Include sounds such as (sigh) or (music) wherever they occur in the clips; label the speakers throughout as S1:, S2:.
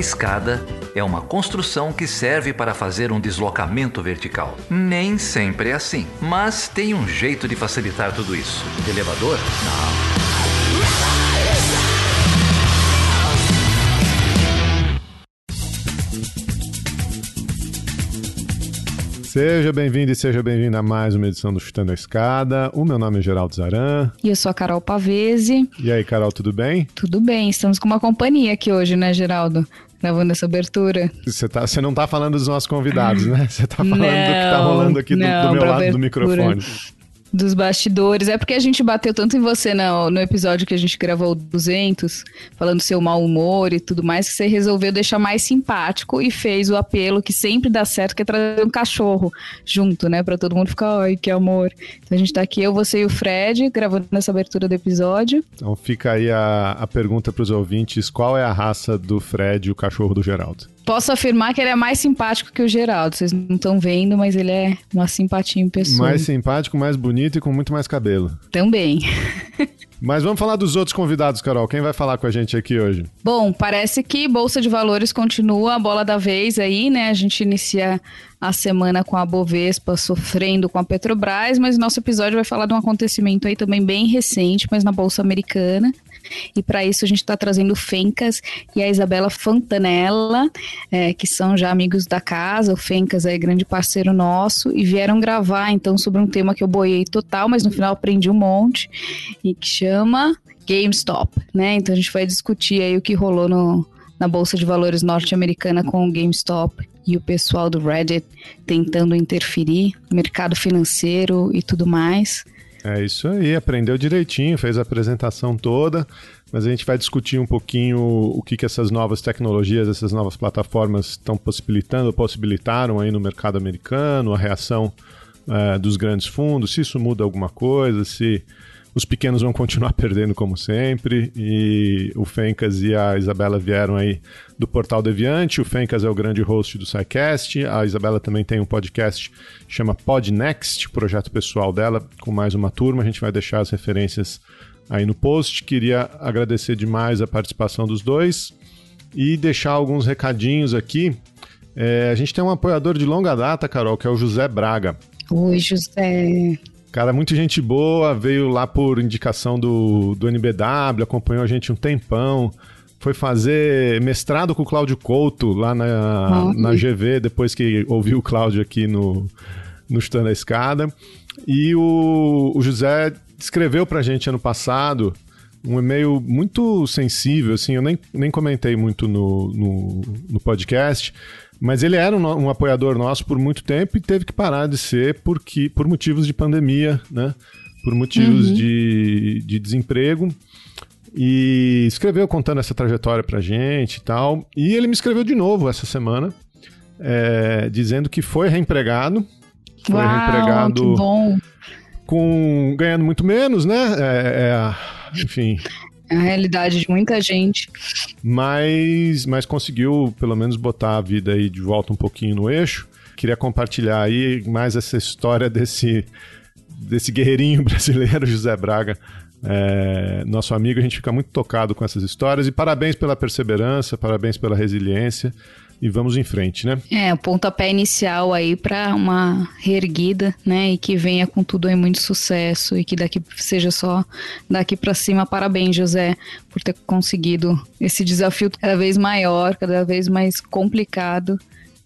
S1: escada é uma construção que serve para fazer um deslocamento vertical. Nem sempre é assim, mas tem um jeito de facilitar tudo isso. Elevador? Não.
S2: Seja bem-vindo e seja bem-vindo a mais uma edição do Chutando a Escada. O meu nome é Geraldo Zaran.
S3: E eu sou a Carol Pavese.
S2: E aí, Carol, tudo bem?
S3: Tudo bem, estamos com uma companhia aqui hoje, né, Geraldo? Gravando essa abertura.
S2: Você, tá, você não tá falando dos nossos convidados, né? Você tá falando não, do que tá rolando aqui não, do, do meu lado abertura. do microfone
S3: dos bastidores. É porque a gente bateu tanto em você no, no episódio que a gente gravou 200, falando seu mau humor e tudo mais, que você resolveu deixar mais simpático e fez o apelo que sempre dá certo, que é trazer um cachorro junto, né? Pra todo mundo ficar, ai, que amor. Então a gente tá aqui, eu, você e o Fred, gravando essa abertura do episódio.
S2: Então fica aí a, a pergunta pros ouvintes: qual é a raça do Fred, o cachorro do Geraldo?
S3: Posso afirmar que ele é mais simpático que o Geraldo. Vocês não estão vendo, mas ele é uma simpatia em pessoa.
S2: Mais simpático, mais bonito e com muito mais cabelo.
S3: Também. (laughs)
S2: Mas vamos falar dos outros convidados, Carol. Quem vai falar com a gente aqui hoje?
S3: Bom, parece que Bolsa de Valores continua a bola da vez aí, né? A gente inicia a semana com a Bovespa sofrendo com a Petrobras, mas nosso episódio vai falar de um acontecimento aí também bem recente, mas na Bolsa Americana, e para isso a gente está trazendo o Fencas e a Isabela Fontanella, é, que são já amigos da casa. O Fencas é grande parceiro nosso e vieram gravar então sobre um tema que eu boiei total, mas no final aprendi um monte e que chama GameStop, né? Então a gente vai discutir aí o que rolou no, na bolsa de valores norte-americana com o GameStop e o pessoal do Reddit tentando interferir, mercado financeiro e tudo mais.
S2: É isso aí, aprendeu direitinho, fez a apresentação toda, mas a gente vai discutir um pouquinho o que, que essas novas tecnologias, essas novas plataformas estão possibilitando, possibilitaram aí no mercado americano, a reação é, dos grandes fundos, se isso muda alguma coisa, se os pequenos vão continuar (laughs) perdendo como sempre. E o Fencas e a Isabela vieram aí do Portal Deviante. O Fencas é o grande host do SciCast. A Isabela também tem um podcast que chama Podnext, projeto pessoal dela, com mais uma turma. A gente vai deixar as referências aí no post. Queria agradecer demais a participação dos dois e deixar alguns recadinhos aqui. É, a gente tem um apoiador de longa data, Carol, que é o José Braga.
S3: Oi, José.
S2: Cara, muita gente boa, veio lá por indicação do, do NBW, acompanhou a gente um tempão. Foi fazer mestrado com o Cláudio Couto lá na, na GV, depois que ouviu o Cláudio aqui no, no Chutando a Escada. E o, o José escreveu pra gente ano passado um e-mail muito sensível, assim, eu nem, nem comentei muito no, no, no podcast, mas ele era um, um, apoiador nosso por muito tempo e teve que parar de ser porque, por motivos de pandemia, né? Por motivos uhum. de, de desemprego. E escreveu contando essa trajetória pra gente e tal. E ele me escreveu de novo essa semana, é, dizendo que foi reempregado. Foi
S3: Uau, reempregado
S2: com ganhando muito menos, né? É, é, enfim,
S3: a realidade de muita gente.
S2: Mas, mas conseguiu pelo menos botar a vida aí de volta um pouquinho no eixo. Queria compartilhar aí mais essa história desse, desse guerreirinho (laughs) brasileiro, José Braga. É, nosso amigo, a gente fica muito tocado com essas histórias e parabéns pela perseverança, parabéns pela resiliência e vamos em frente, né?
S3: É, o pontapé inicial aí para uma reerguida, né? E que venha com tudo aí muito sucesso e que daqui seja só daqui para cima. Parabéns, José, por ter conseguido esse desafio cada vez maior, cada vez mais complicado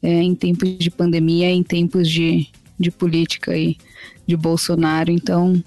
S3: é, em tempos de pandemia, em tempos de, de política aí de Bolsonaro. Então,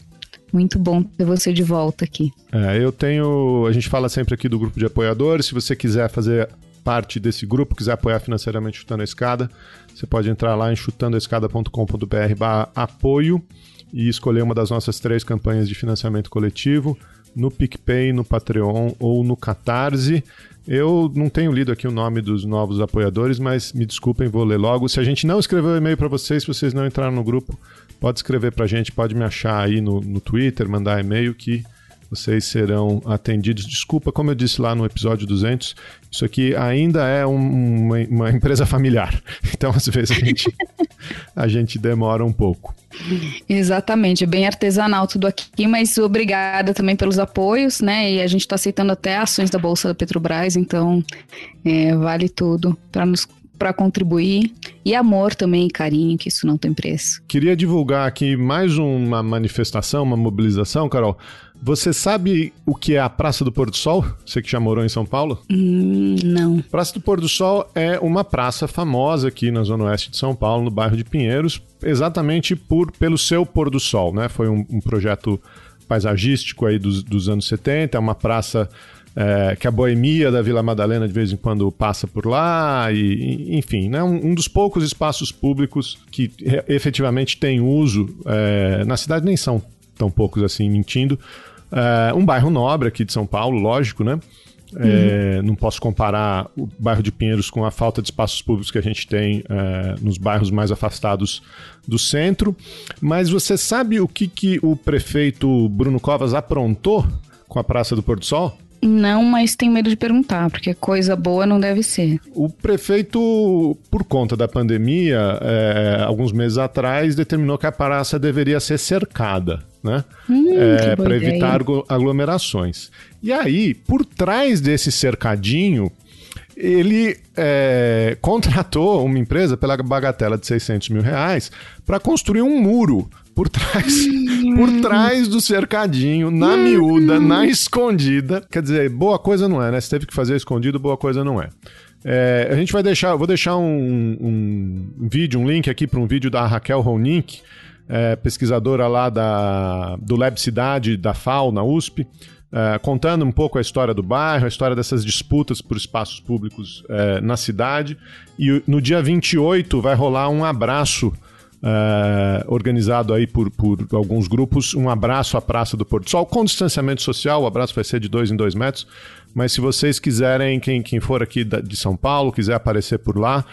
S3: muito bom ter você de volta aqui.
S2: É, eu tenho. A gente fala sempre aqui do grupo de apoiadores. Se você quiser fazer parte desse grupo, quiser apoiar financeiramente Chutando a Escada, você pode entrar lá em chutandoescada.com.br apoio e escolher uma das nossas três campanhas de financiamento coletivo no PicPay, no Patreon ou no Catarse. Eu não tenho lido aqui o nome dos novos apoiadores, mas me desculpem, vou ler logo. Se a gente não escreveu e-mail para vocês, se vocês não entraram no grupo, pode escrever para a gente, pode me achar aí no, no Twitter, mandar e-mail que vocês serão atendidos. Desculpa, como eu disse lá no episódio 200, isso aqui ainda é um, uma, uma, empresa familiar. (laughs) Então, às vezes, a gente, a gente demora um pouco.
S3: Exatamente, é bem artesanal tudo aqui, mas obrigada também pelos apoios, né? E a gente está aceitando até ações da Bolsa da Petrobras, então é, vale tudo para nos para contribuir e amor também, carinho, que isso não tem preço.
S2: Queria divulgar aqui mais uma manifestação, uma mobilização, Carol. Você sabe o que é a Praça do Pôr do Sol? Você que já morou em São Paulo?
S3: Hum, não.
S2: Praça do Pôr do Sol é uma praça famosa aqui na zona oeste de São Paulo, no bairro de Pinheiros, exatamente por pelo seu pôr do sol, né? Foi um, um projeto paisagístico aí dos, dos anos 70, é uma praça é, que a boemia da Vila Madalena de vez em quando passa por lá, e, enfim, né, um, um dos poucos espaços públicos que efetivamente tem uso. É, na cidade nem são tão poucos assim, mentindo. É, um bairro nobre aqui de São Paulo, lógico, né? É, uhum. Não posso comparar o bairro de Pinheiros com a falta de espaços públicos que a gente tem é, nos bairros mais afastados do centro. Mas você sabe o que, que o prefeito Bruno Covas aprontou com a Praça do Porto Sol?
S3: Não, mas tenho medo de perguntar, porque coisa boa não deve ser.
S2: O prefeito, por conta da pandemia, é, alguns meses atrás, determinou que a praça deveria ser cercada, né? Hum, é, para evitar aglomerações. E aí, por trás desse cercadinho, ele é, (laughs) contratou uma empresa pela bagatela de 600 mil reais para construir um muro por trás, por trás do cercadinho, na miúda, na escondida. Quer dizer, boa coisa não é, né? Se teve que fazer escondido, boa coisa não é. é a gente vai deixar, vou deixar um, um vídeo, um link aqui para um vídeo da Raquel Ronink, é, pesquisadora lá da, do Lab Cidade, da FAO, na USP. É, contando um pouco a história do bairro, a história dessas disputas por espaços públicos é, na cidade. E no dia 28 vai rolar um abraço Uh, organizado aí por, por alguns grupos, um abraço à Praça do Porto Sol, com distanciamento social, o abraço vai ser de dois em dois metros, mas se vocês quiserem, quem, quem for aqui de São Paulo, quiser aparecer por lá,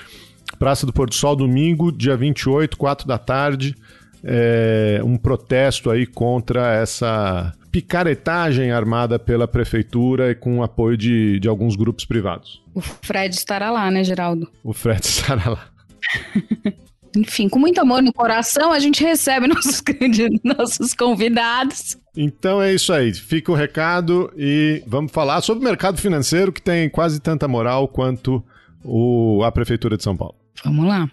S2: Praça do Porto Sol, domingo, dia 28, 4 da tarde, é, um protesto aí contra essa picaretagem armada pela prefeitura e com o apoio de, de alguns grupos privados.
S3: O Fred estará lá, né, Geraldo?
S2: O Fred (laughs) estará lá. (laughs)
S3: enfim, com muito amor no coração, a gente recebe (laughs) nossos, nossos convidados.
S2: Então é isso aí. Fica o recado e vamos falar sobre o mercado financeiro que tem quase tanta moral quanto o, a Prefeitura de São Paulo.
S3: Vamos lá.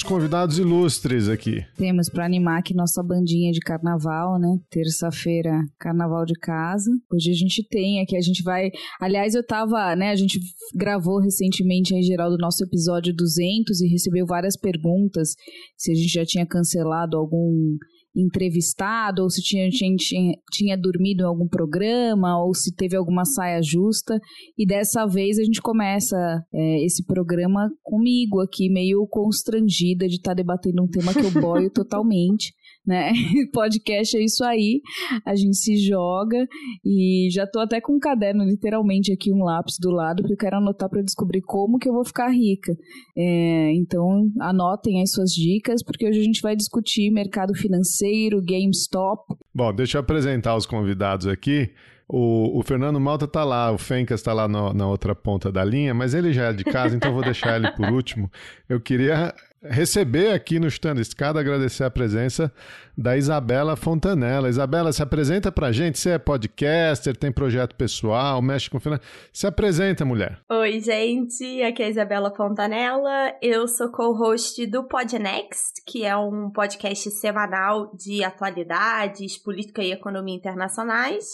S2: Temos convidados ilustres aqui.
S3: Temos para animar aqui nossa bandinha de carnaval, né? Terça-feira, carnaval de casa. Hoje a gente tem aqui, a gente vai. Aliás, eu tava, né? A gente gravou recentemente em geral do nosso episódio 200 e recebeu várias perguntas se a gente já tinha cancelado algum entrevistado, ou se tinha, tinha, tinha dormido em algum programa, ou se teve alguma saia justa. E dessa vez a gente começa é, esse programa comigo aqui, meio constrangida de estar tá debatendo um tema que eu boio (laughs) totalmente né? (laughs) Podcast é isso aí, a gente se joga e já tô até com um caderno, literalmente aqui um lápis do lado, porque eu quero anotar para descobrir como que eu vou ficar rica. É, então anotem as suas dicas, porque hoje a gente vai discutir mercado financeiro, GameStop.
S2: Bom, deixa eu apresentar os convidados aqui. O, o, Fernando Malta tá lá, o Fencas está lá no, na outra ponta da linha, mas ele já é de casa, então vou deixar ele por último. Eu queria receber aqui no Chutando Escada, agradecer a presença da Isabela Fontanella. Isabela, se apresenta pra gente, você é podcaster, tem projeto pessoal, mexe com finanças. Se apresenta, mulher.
S4: Oi, gente, aqui é a Isabela Fontanella. Eu sou co-host do Podnext, que é um podcast semanal de atualidades, política e economia internacionais.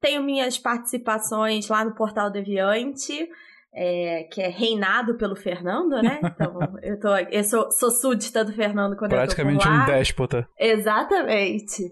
S4: Tenho minhas participações lá no Portal Deviante, é, que é reinado pelo Fernando, né? (laughs) Então, eu, tô, eu sou, sou súdita do Fernando quando
S5: Praticamente
S4: eu tô
S5: um déspota.
S4: Exatamente.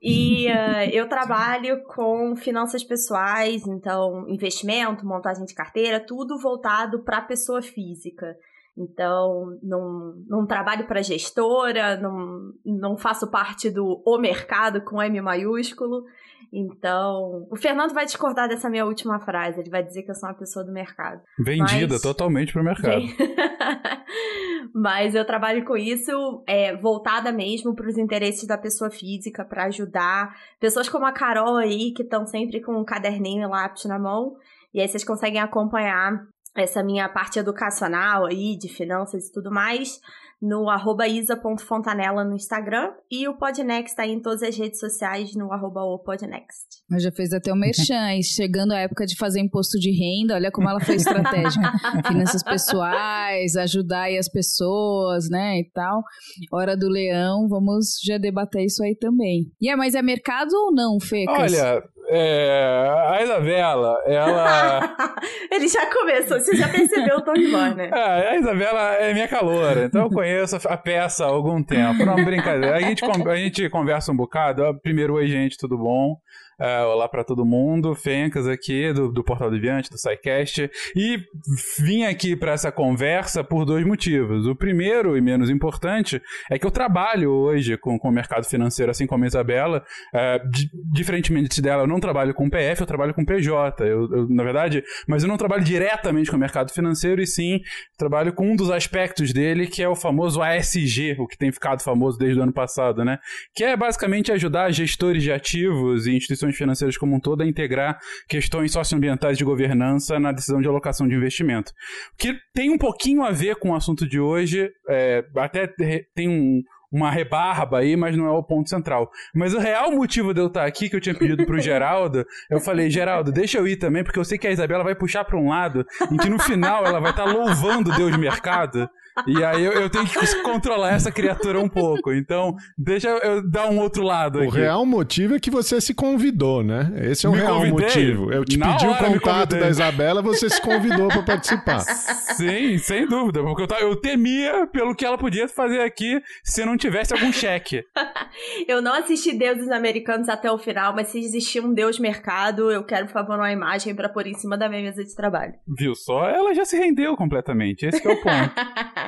S4: E uh, (laughs) eu trabalho com finanças pessoais, então investimento, montagem de carteira, tudo voltado para a pessoa física. Então, não, não trabalho para gestora, não, não faço parte do o mercado com M maiúsculo. Então, o Fernando vai discordar dessa minha última frase. Ele vai dizer que eu sou uma pessoa do mercado.
S5: Vendida Mas... totalmente para o mercado. (laughs)
S4: Mas eu trabalho com isso é, voltada mesmo para os interesses da pessoa física, para ajudar pessoas como a Carol aí, que estão sempre com um caderninho e lápis na mão. E aí vocês conseguem acompanhar essa minha parte educacional aí, de finanças e tudo mais no arroba isa.fontanella no Instagram e o Podnext tá aí em todas as redes sociais no arroba o Podnext.
S3: Mas já fez até o merchan, e chegando a época de fazer imposto de renda, olha como ela foi (laughs) estratégica. Finanças pessoais, ajudar aí as pessoas, né, e tal. Hora do leão, vamos já debater isso aí também. E é, mas é mercado ou não, Fecas?
S5: Olha, é, a Isabela, ela. (laughs)
S4: Ele já começou, você já percebeu o tom de voz, né? É,
S5: a Isabela é minha caloura, então eu conheço a peça há algum tempo. Não, brincadeira. A gente, a gente conversa um bocado. Primeiro, oi, gente, tudo bom? Uh, olá para todo mundo, Fencas aqui do, do Portal Deviante, do SciCast, e vim aqui para essa conversa por dois motivos. O primeiro e menos importante é que eu trabalho hoje com, com o mercado financeiro, assim como a Isabela. Uh, di diferentemente dela, eu não trabalho com PF, eu trabalho com PJ. Eu, eu, na verdade, mas eu não trabalho diretamente com o mercado financeiro, e sim trabalho com um dos aspectos dele, que é o famoso ASG, o que tem ficado famoso desde o ano passado, né? Que é basicamente ajudar gestores de ativos e instituições instituições financeiras como um todo a integrar questões socioambientais de governança na decisão de alocação de investimento. Que tem um pouquinho a ver com o assunto de hoje, é, até tem um, uma rebarba aí, mas não é o ponto central. Mas o real motivo de eu estar aqui, que eu tinha pedido pro Geraldo, (laughs) eu falei, Geraldo, deixa eu ir também, porque eu sei que a Isabela vai puxar para um lado, em que no final ela vai estar louvando Deus mercado. E aí eu, eu, tenho que controlar essa criatura um pouco. Então, deixa eu dar um outro lado.
S2: O
S5: aqui.
S2: real motivo é que você se convidou, né? Esse é o me real convidei. motivo. Eu te Na pedi o contato da Isabela, você se convidou para participar.
S5: Sim, sem dúvida. Porque eu, eu temia pelo que ela podia fazer aqui se não tivesse algum cheque. (laughs)
S4: eu não assisti Deuses Americanos até o final, mas se existir um Deus mercado, eu quero, por favor, uma imagem para pôr em cima da minha mesa de trabalho.
S5: Viu só? Ela já se rendeu completamente. Esse é o ponto. (laughs)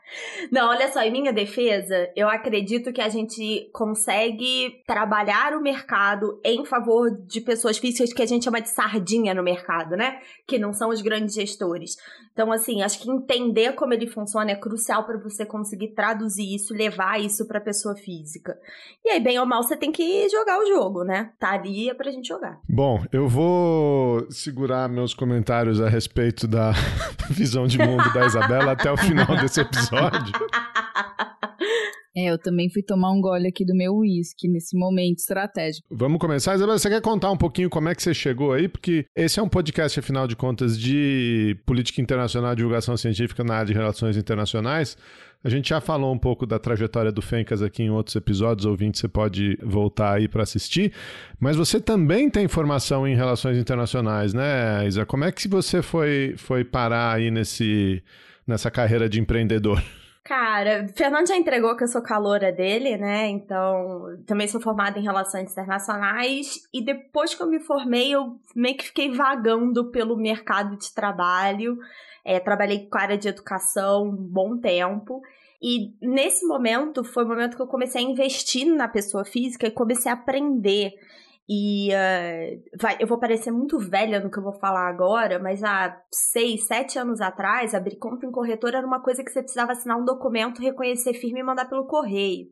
S4: Não, olha só, em minha defesa, eu acredito que a gente consegue trabalhar o mercado em favor de pessoas físicas que a gente chama de sardinha no mercado, né? Que não são os grandes gestores. Então, assim, acho que entender como ele funciona é crucial para você conseguir traduzir isso, levar isso para pessoa física. E aí, bem ou mal, você tem que jogar o jogo, né? Tá ali é pra gente jogar.
S2: Bom, eu vou segurar meus comentários a respeito da (laughs) visão de mundo da Isabela até o final desse episódio. (laughs)
S3: É, eu também fui tomar um gole aqui do meu uísque nesse momento estratégico.
S2: Vamos começar. Isabela, você quer contar um pouquinho como é que você chegou aí? Porque esse é um podcast, afinal de contas, de política internacional, divulgação científica na área de relações internacionais. A gente já falou um pouco da trajetória do Fencas aqui em outros episódios, ouvinte, você pode voltar aí para assistir. Mas você também tem formação em relações internacionais, né, Isa? Como é que você foi, foi parar aí nesse, nessa carreira de empreendedor?
S4: Cara, Fernando já entregou que eu sou caloura dele, né? Então, também sou formada em relações internacionais. E depois que eu me formei, eu meio que fiquei vagando pelo mercado de trabalho. É, trabalhei com a área de educação um bom tempo. E nesse momento foi o momento que eu comecei a investir na pessoa física e comecei a aprender. E uh, vai, eu vou parecer muito velha no que eu vou falar agora, mas há seis, sete anos atrás, abrir conta em corretora era uma coisa que você precisava assinar um documento, reconhecer firme e mandar pelo correio.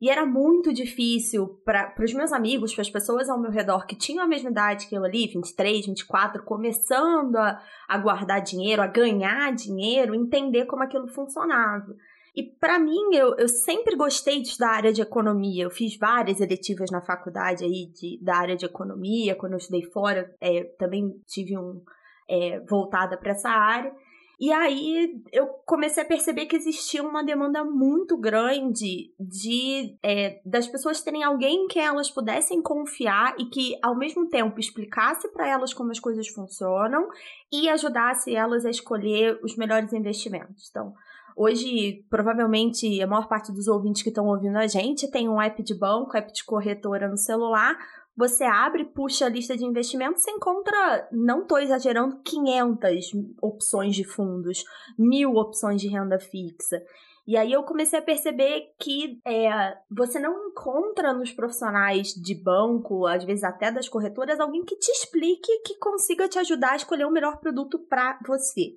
S4: E era muito difícil para os meus amigos, para as pessoas ao meu redor que tinham a mesma idade que eu ali, 23, 24, começando a, a guardar dinheiro, a ganhar dinheiro, entender como aquilo funcionava. E para mim, eu, eu sempre gostei de estudar área de economia. Eu fiz várias eletivas na faculdade aí de, da área de economia. Quando eu estudei fora, é, também tive um é, voltada para essa área. E aí eu comecei a perceber que existia uma demanda muito grande de é, das pessoas terem alguém que elas pudessem confiar e que ao mesmo tempo explicasse para elas como as coisas funcionam e ajudasse elas a escolher os melhores investimentos. Então, Hoje, provavelmente, a maior parte dos ouvintes que estão ouvindo a gente tem um app de banco, app de corretora no celular, você abre, puxa a lista de investimentos, você encontra, não estou exagerando, 500 opções de fundos, mil opções de renda fixa. E aí eu comecei a perceber que é, você não encontra nos profissionais de banco, às vezes até das corretoras, alguém que te explique, que consiga te ajudar a escolher o melhor produto para você.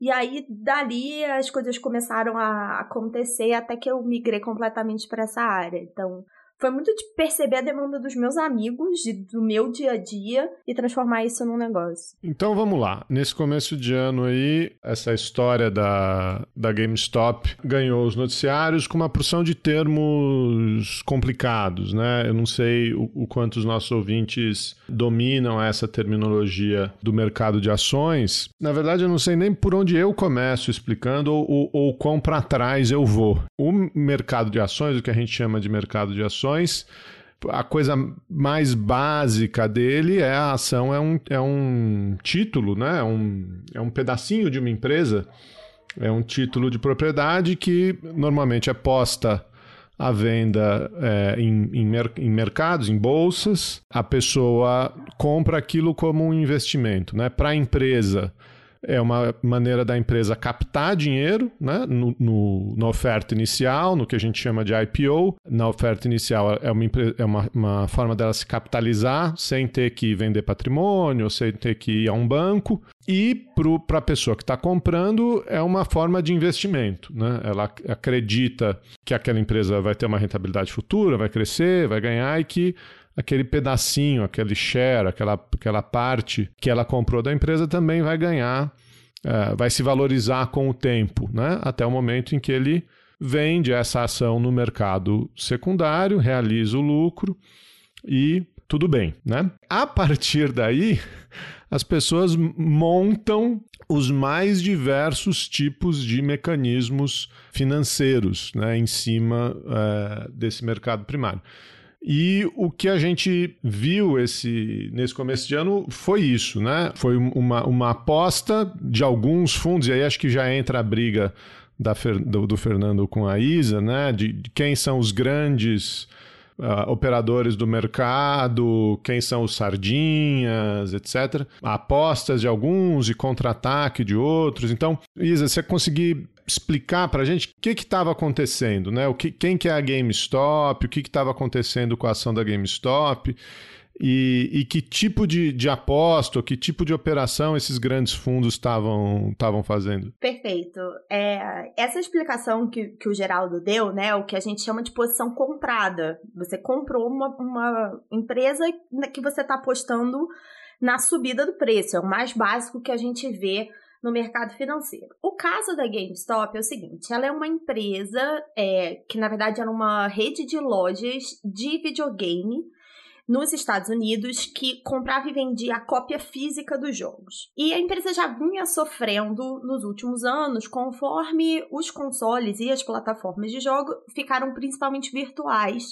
S4: E aí, dali, as coisas começaram a acontecer até que eu migrei completamente para essa área. Então, foi muito de perceber a demanda dos meus amigos, de, do meu dia a dia e transformar isso num negócio.
S2: Então vamos lá. Nesse começo de ano aí, essa história da, da GameStop ganhou os noticiários com uma porção de termos complicados, né? Eu não sei o, o quanto os nossos ouvintes dominam essa terminologia do mercado de ações. Na verdade, eu não sei nem por onde eu começo explicando ou, ou, ou quão para trás eu vou. O mercado de ações, o que a gente chama de mercado de ações, ações, a coisa mais básica dele é a ação é um, é um título, né? é, um, é um pedacinho de uma empresa, é um título de propriedade que normalmente é posta à venda é, em, em, mer em, mercados, em bolsas. A pessoa compra aquilo como um investimento. Né? Para a empresa, é uma maneira da empresa captar dinheiro né, no, no, na oferta inicial, no que a gente chama de IPO. Na oferta inicial é uma, é uma, uma forma dela se capitalizar sem ter que vender patrimônio, sem ter que ir a um banco. E para a pessoa que está comprando, é uma forma de investimento. Né? Ela acredita que aquela empresa vai ter uma rentabilidade futura, vai crescer, vai ganhar e que aquele pedacinho, aquele share, aquela, aquela parte que ela comprou da empresa também vai ganhar, uh, vai se valorizar com o tempo, né? até o momento em que ele vende essa ação no mercado secundário, realiza o lucro e tudo bem. Né? A partir daí, as pessoas montam os mais diversos tipos de mecanismos financeiros né, em cima uh, desse mercado primário. E o que a gente viu esse, nesse começo de ano foi isso, né? Foi uma, uma aposta de alguns fundos, e aí acho que já entra a briga da, do, do Fernando com a Isa, né? De, de quem são os grandes uh, operadores do mercado, quem são os sardinhas, etc. Apostas de alguns e contra-ataque de outros. Então, Isa, você conseguir explicar para a gente o que estava acontecendo, né? O que, quem que é a GameStop, o que estava acontecendo com a ação da GameStop e, e que tipo de, de aposta, que tipo de operação esses grandes fundos estavam fazendo.
S4: Perfeito. É, essa explicação que, que o Geraldo deu, né, o que a gente chama de posição comprada. Você comprou uma, uma empresa que você está apostando na subida do preço. É o mais básico que a gente vê no mercado financeiro. O caso da GameStop é o seguinte: ela é uma empresa é, que, na verdade, era uma rede de lojas de videogame nos Estados Unidos que comprava e vendia a cópia física dos jogos. E a empresa já vinha sofrendo nos últimos anos conforme os consoles e as plataformas de jogo ficaram principalmente virtuais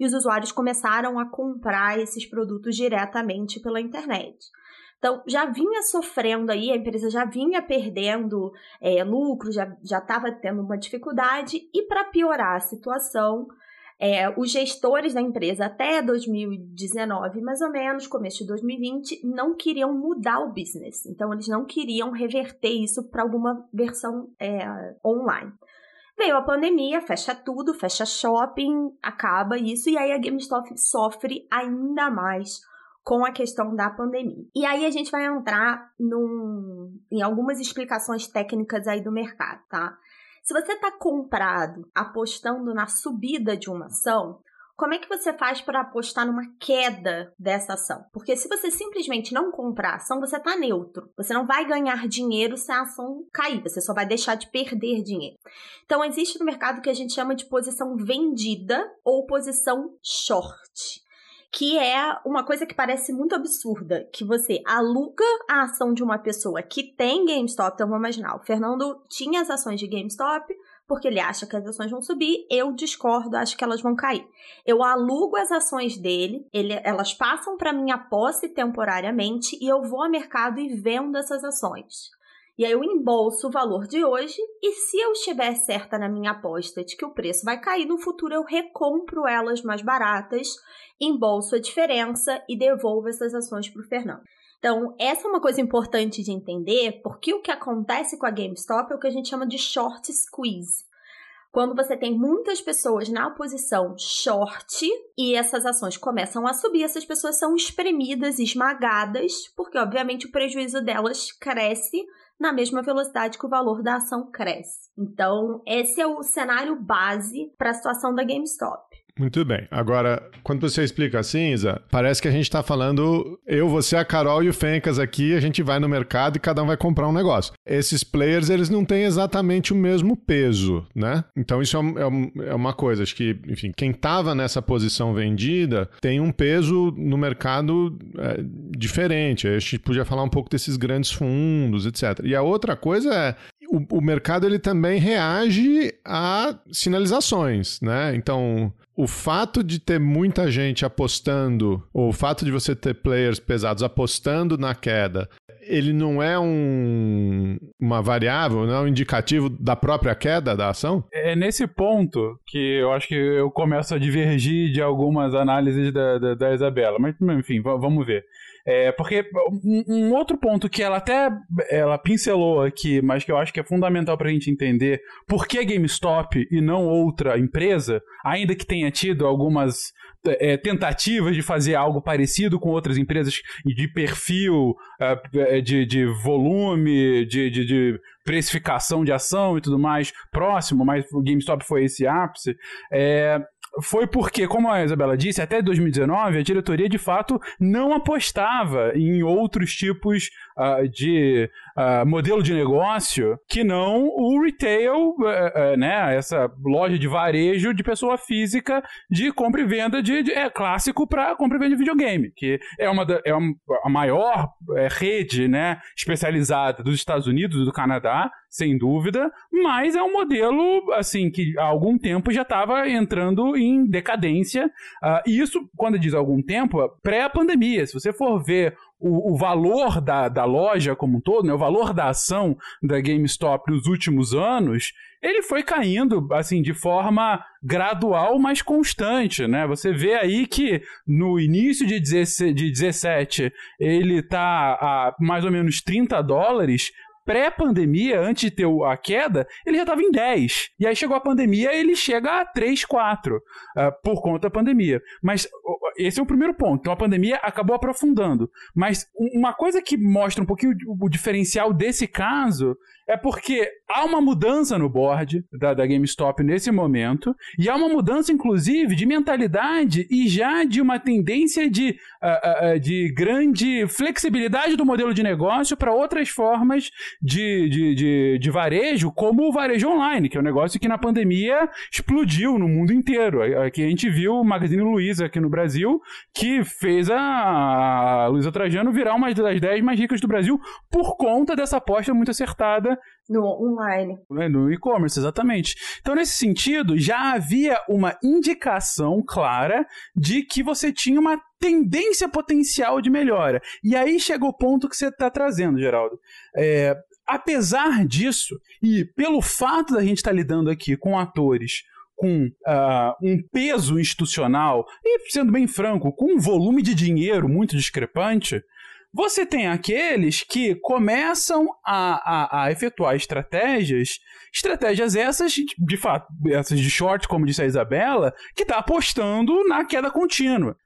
S4: e os usuários começaram a comprar esses produtos diretamente pela internet. Então, já vinha sofrendo aí, a empresa já vinha perdendo é, lucro, já estava tendo uma dificuldade, e para piorar a situação, é, os gestores da empresa até 2019, mais ou menos, começo de 2020, não queriam mudar o business. Então, eles não queriam reverter isso para alguma versão é, online. Veio a pandemia, fecha tudo, fecha shopping, acaba isso, e aí a GameStop sofre ainda mais com a questão da pandemia. E aí a gente vai entrar num, em algumas explicações técnicas aí do mercado, tá? Se você está comprado apostando na subida de uma ação, como é que você faz para apostar numa queda dessa ação? Porque se você simplesmente não comprar a ação, você está neutro. Você não vai ganhar dinheiro se a ação cair, você só vai deixar de perder dinheiro. Então, existe no mercado o que a gente chama de posição vendida ou posição short. Que é uma coisa que parece muito absurda, que você aluga a ação de uma pessoa que tem GameStop, então vamos imaginar, o Fernando tinha as ações de GameStop, porque ele acha que as ações vão subir, eu discordo, acho que elas vão cair. Eu alugo as ações dele, ele, elas passam para minha posse temporariamente e eu vou ao mercado e vendo essas ações. E aí eu embolso o valor de hoje e se eu estiver certa na minha aposta de que o preço vai cair no futuro, eu recompro elas mais baratas, embolso a diferença e devolvo essas ações para o Fernando. Então, essa é uma coisa importante de entender, porque o que acontece com a GameStop é o que a gente chama de short squeeze. Quando você tem muitas pessoas na posição short e essas ações começam a subir, essas pessoas são espremidas, esmagadas, porque obviamente o prejuízo delas cresce na mesma velocidade que o valor da ação cresce. Então, esse é o cenário base para a situação da GameStop.
S2: Muito bem. Agora, quando você explica assim, Isa, parece que a gente está falando eu, você, a Carol e o Fencas aqui, a gente vai no mercado e cada um vai comprar um negócio. Esses players, eles não têm exatamente o mesmo peso, né? Então isso é, é, é uma coisa. Acho que, enfim, quem estava nessa posição vendida tem um peso no mercado é, diferente. A gente podia falar um pouco desses grandes fundos, etc. E a outra coisa é o, o mercado ele também reage a sinalizações, né? Então, o fato de ter muita gente apostando, ou o fato de você ter players pesados apostando na queda, ele não é um, uma variável, não é um indicativo da própria queda da ação?
S5: É nesse ponto que eu acho que eu começo a divergir de algumas análises da, da, da Isabela. Mas, enfim, vamos ver. É, porque um, um, outro ponto que ela até ela pincelou aqui, mas que eu acho que é fundamental para a gente entender por que GameStop e não outra empresa, ainda que tenha tido algumas é, tentativas de fazer algo parecido com outras empresas de perfil, é, de, de volume, de, de, de precificação de ação e tudo mais próximo, mas o GameStop foi esse ápice. É, foi porque, como a Isabela disse, até 2019 a diretoria de fato não apostava em outros tipos uh, de uh, modelo de negócio que não o retail, uh, né, essa loja de varejo de pessoa física de compra e venda de, de é clássico para compra e venda de videogame, que é uma da, é a maior é, rede, né, especializada dos Estados Unidos do Canadá, sem dúvida, mas é um modelo assim que há algum tempo já estava entrando em decadência. Uh, e isso, quando diz algum tempo, pré-pandemia. Se você for ver o, o, valor da, da loja como um todo, né, o valor da ação da GameStop nos últimos anos, ele foi caindo assim de forma gradual, mas constante, né? Você vê aí que no início de 17 ele está a mais ou menos 30 dólares, pré-pandemia, antes de ter a queda, ele já estava em 10. E aí chegou a pandemia, ele chega a 3, 4, uh, por conta da pandemia. Mas esse é o primeiro ponto. Então a pandemia acabou aprofundando. Mas uma coisa que mostra um pouquinho o diferencial desse caso é porque há uma mudança no board da, da GameStop nesse momento, e há uma mudança, inclusive, de mentalidade e já de uma tendência de, uh, uh, de grande flexibilidade do modelo de negócio para outras formas de, de, de, de, varejo, como o varejo online, que é um negócio que na pandemia explodiu no mundo inteiro. Aqui a gente viu o Magazine Luiza aqui no Brasil, que fez a, a Luiza Trajano virar uma das 10 mais ricas do Brasil por conta dessa aposta muito acertada
S4: no online.
S5: É, no e-commerce, exatamente. Então, nesse sentido, já havia uma indicação clara de que você tinha uma tendência potencial de melhora. E aí chega o ponto que você está trazendo, Geraldo. É, apesar disso, e pelo fato da gente estar tá lidando aqui com atores com uh, um peso institucional e, sendo bem franco, com um volume de dinheiro muito discrepante, você tem aqueles que começam a, a, a, efetuar estratégias, estratégias essas, de fato, essas de short, como disse a Isabela, que está apostando na queda contínua.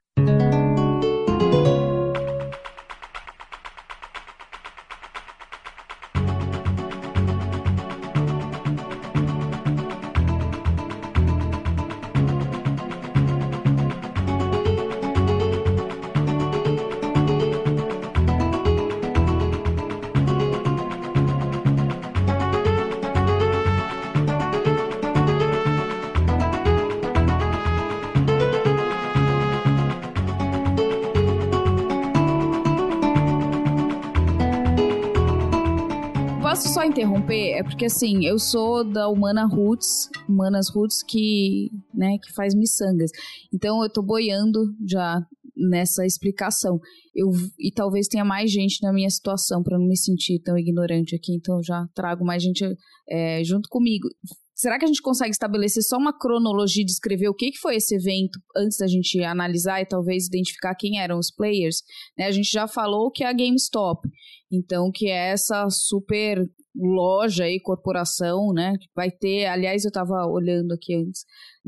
S3: Interromper? É porque assim, eu sou da Humana Roots, Humanas Roots que, né, que faz miçangas. Então eu tô boiando já nessa explicação. Eu, e talvez tenha mais gente na minha situação para não me sentir tão ignorante aqui, então já trago mais gente é, junto comigo. Será que a gente consegue estabelecer só uma cronologia de descrever o que, que foi esse evento antes da gente analisar e talvez identificar quem eram os players? Né, a gente já falou que é a GameStop, então que é essa super loja e corporação, né? Vai ter, aliás, eu estava olhando aqui antes,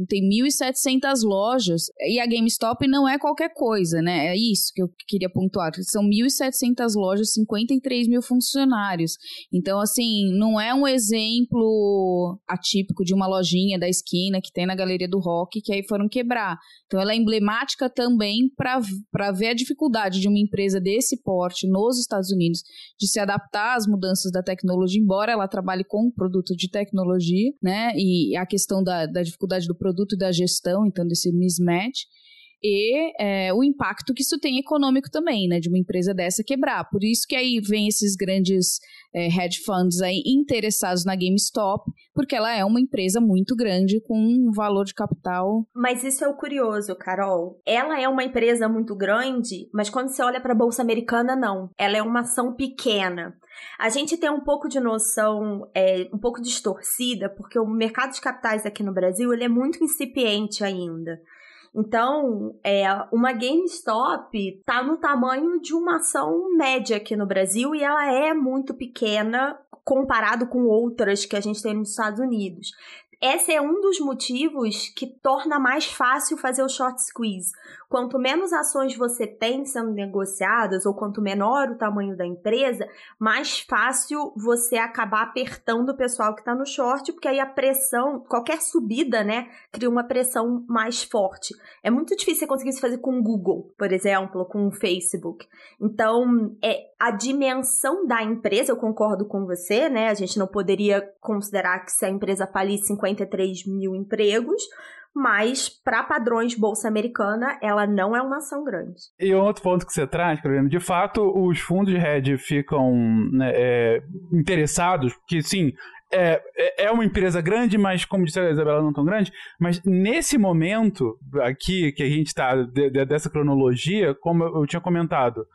S3: tem 1.700 lojas e a GameStop não é qualquer coisa, né? É isso que eu queria pontuar. São 1.700 lojas, 53 mil funcionários. Então, assim, não é um exemplo atípico de uma lojinha da esquina que tem na Galeria do Rock que aí foram quebrar. Então, ela é emblemática também para ver a dificuldade de uma empresa desse porte nos Estados Unidos de se adaptar às mudanças da tecnologia, embora ela trabalhe com produto de tecnologia, né? E a questão da, da dificuldade do produto da gestão, então, desse mismatch e é, o impacto que isso tem econômico também, né, de uma empresa dessa quebrar. Por isso que aí vem esses grandes é, hedge funds aí interessados na GameStop, porque ela é uma empresa muito grande com um valor de capital.
S4: Mas isso é o curioso, Carol. Ela é uma empresa muito grande, mas quando você olha para a bolsa americana, não. Ela é uma ação pequena. A gente tem um pouco de noção, é, um pouco distorcida, porque o mercado de capitais aqui no Brasil ele é muito incipiente ainda. Então, é, uma GameStop tá no tamanho de uma ação média aqui no Brasil e ela é muito pequena comparado com outras que a gente tem nos Estados Unidos. Esse é um dos motivos que torna mais fácil fazer o short squeeze. Quanto menos ações você tem sendo negociadas, ou quanto menor o tamanho da empresa, mais fácil você acabar apertando o pessoal que está no short, porque aí a pressão, qualquer subida, né, cria uma pressão mais forte. É muito difícil você conseguir isso fazer com o Google, por exemplo, com o Facebook. Então, é a dimensão da empresa, eu concordo com você, né? A gente não poderia considerar que se a empresa falisse 53 mil empregos, mas para padrões bolsa americana, ela não é uma ação grande.
S5: E outro ponto que você traz, Carolina, de fato, os fundos de hedge ficam né, é, interessados, porque sim, é, é, é uma empresa grande, mas como disse a Isabela, não tão grande. Mas nesse momento aqui que a gente está, de, de, dessa cronologia, como eu tinha comentado,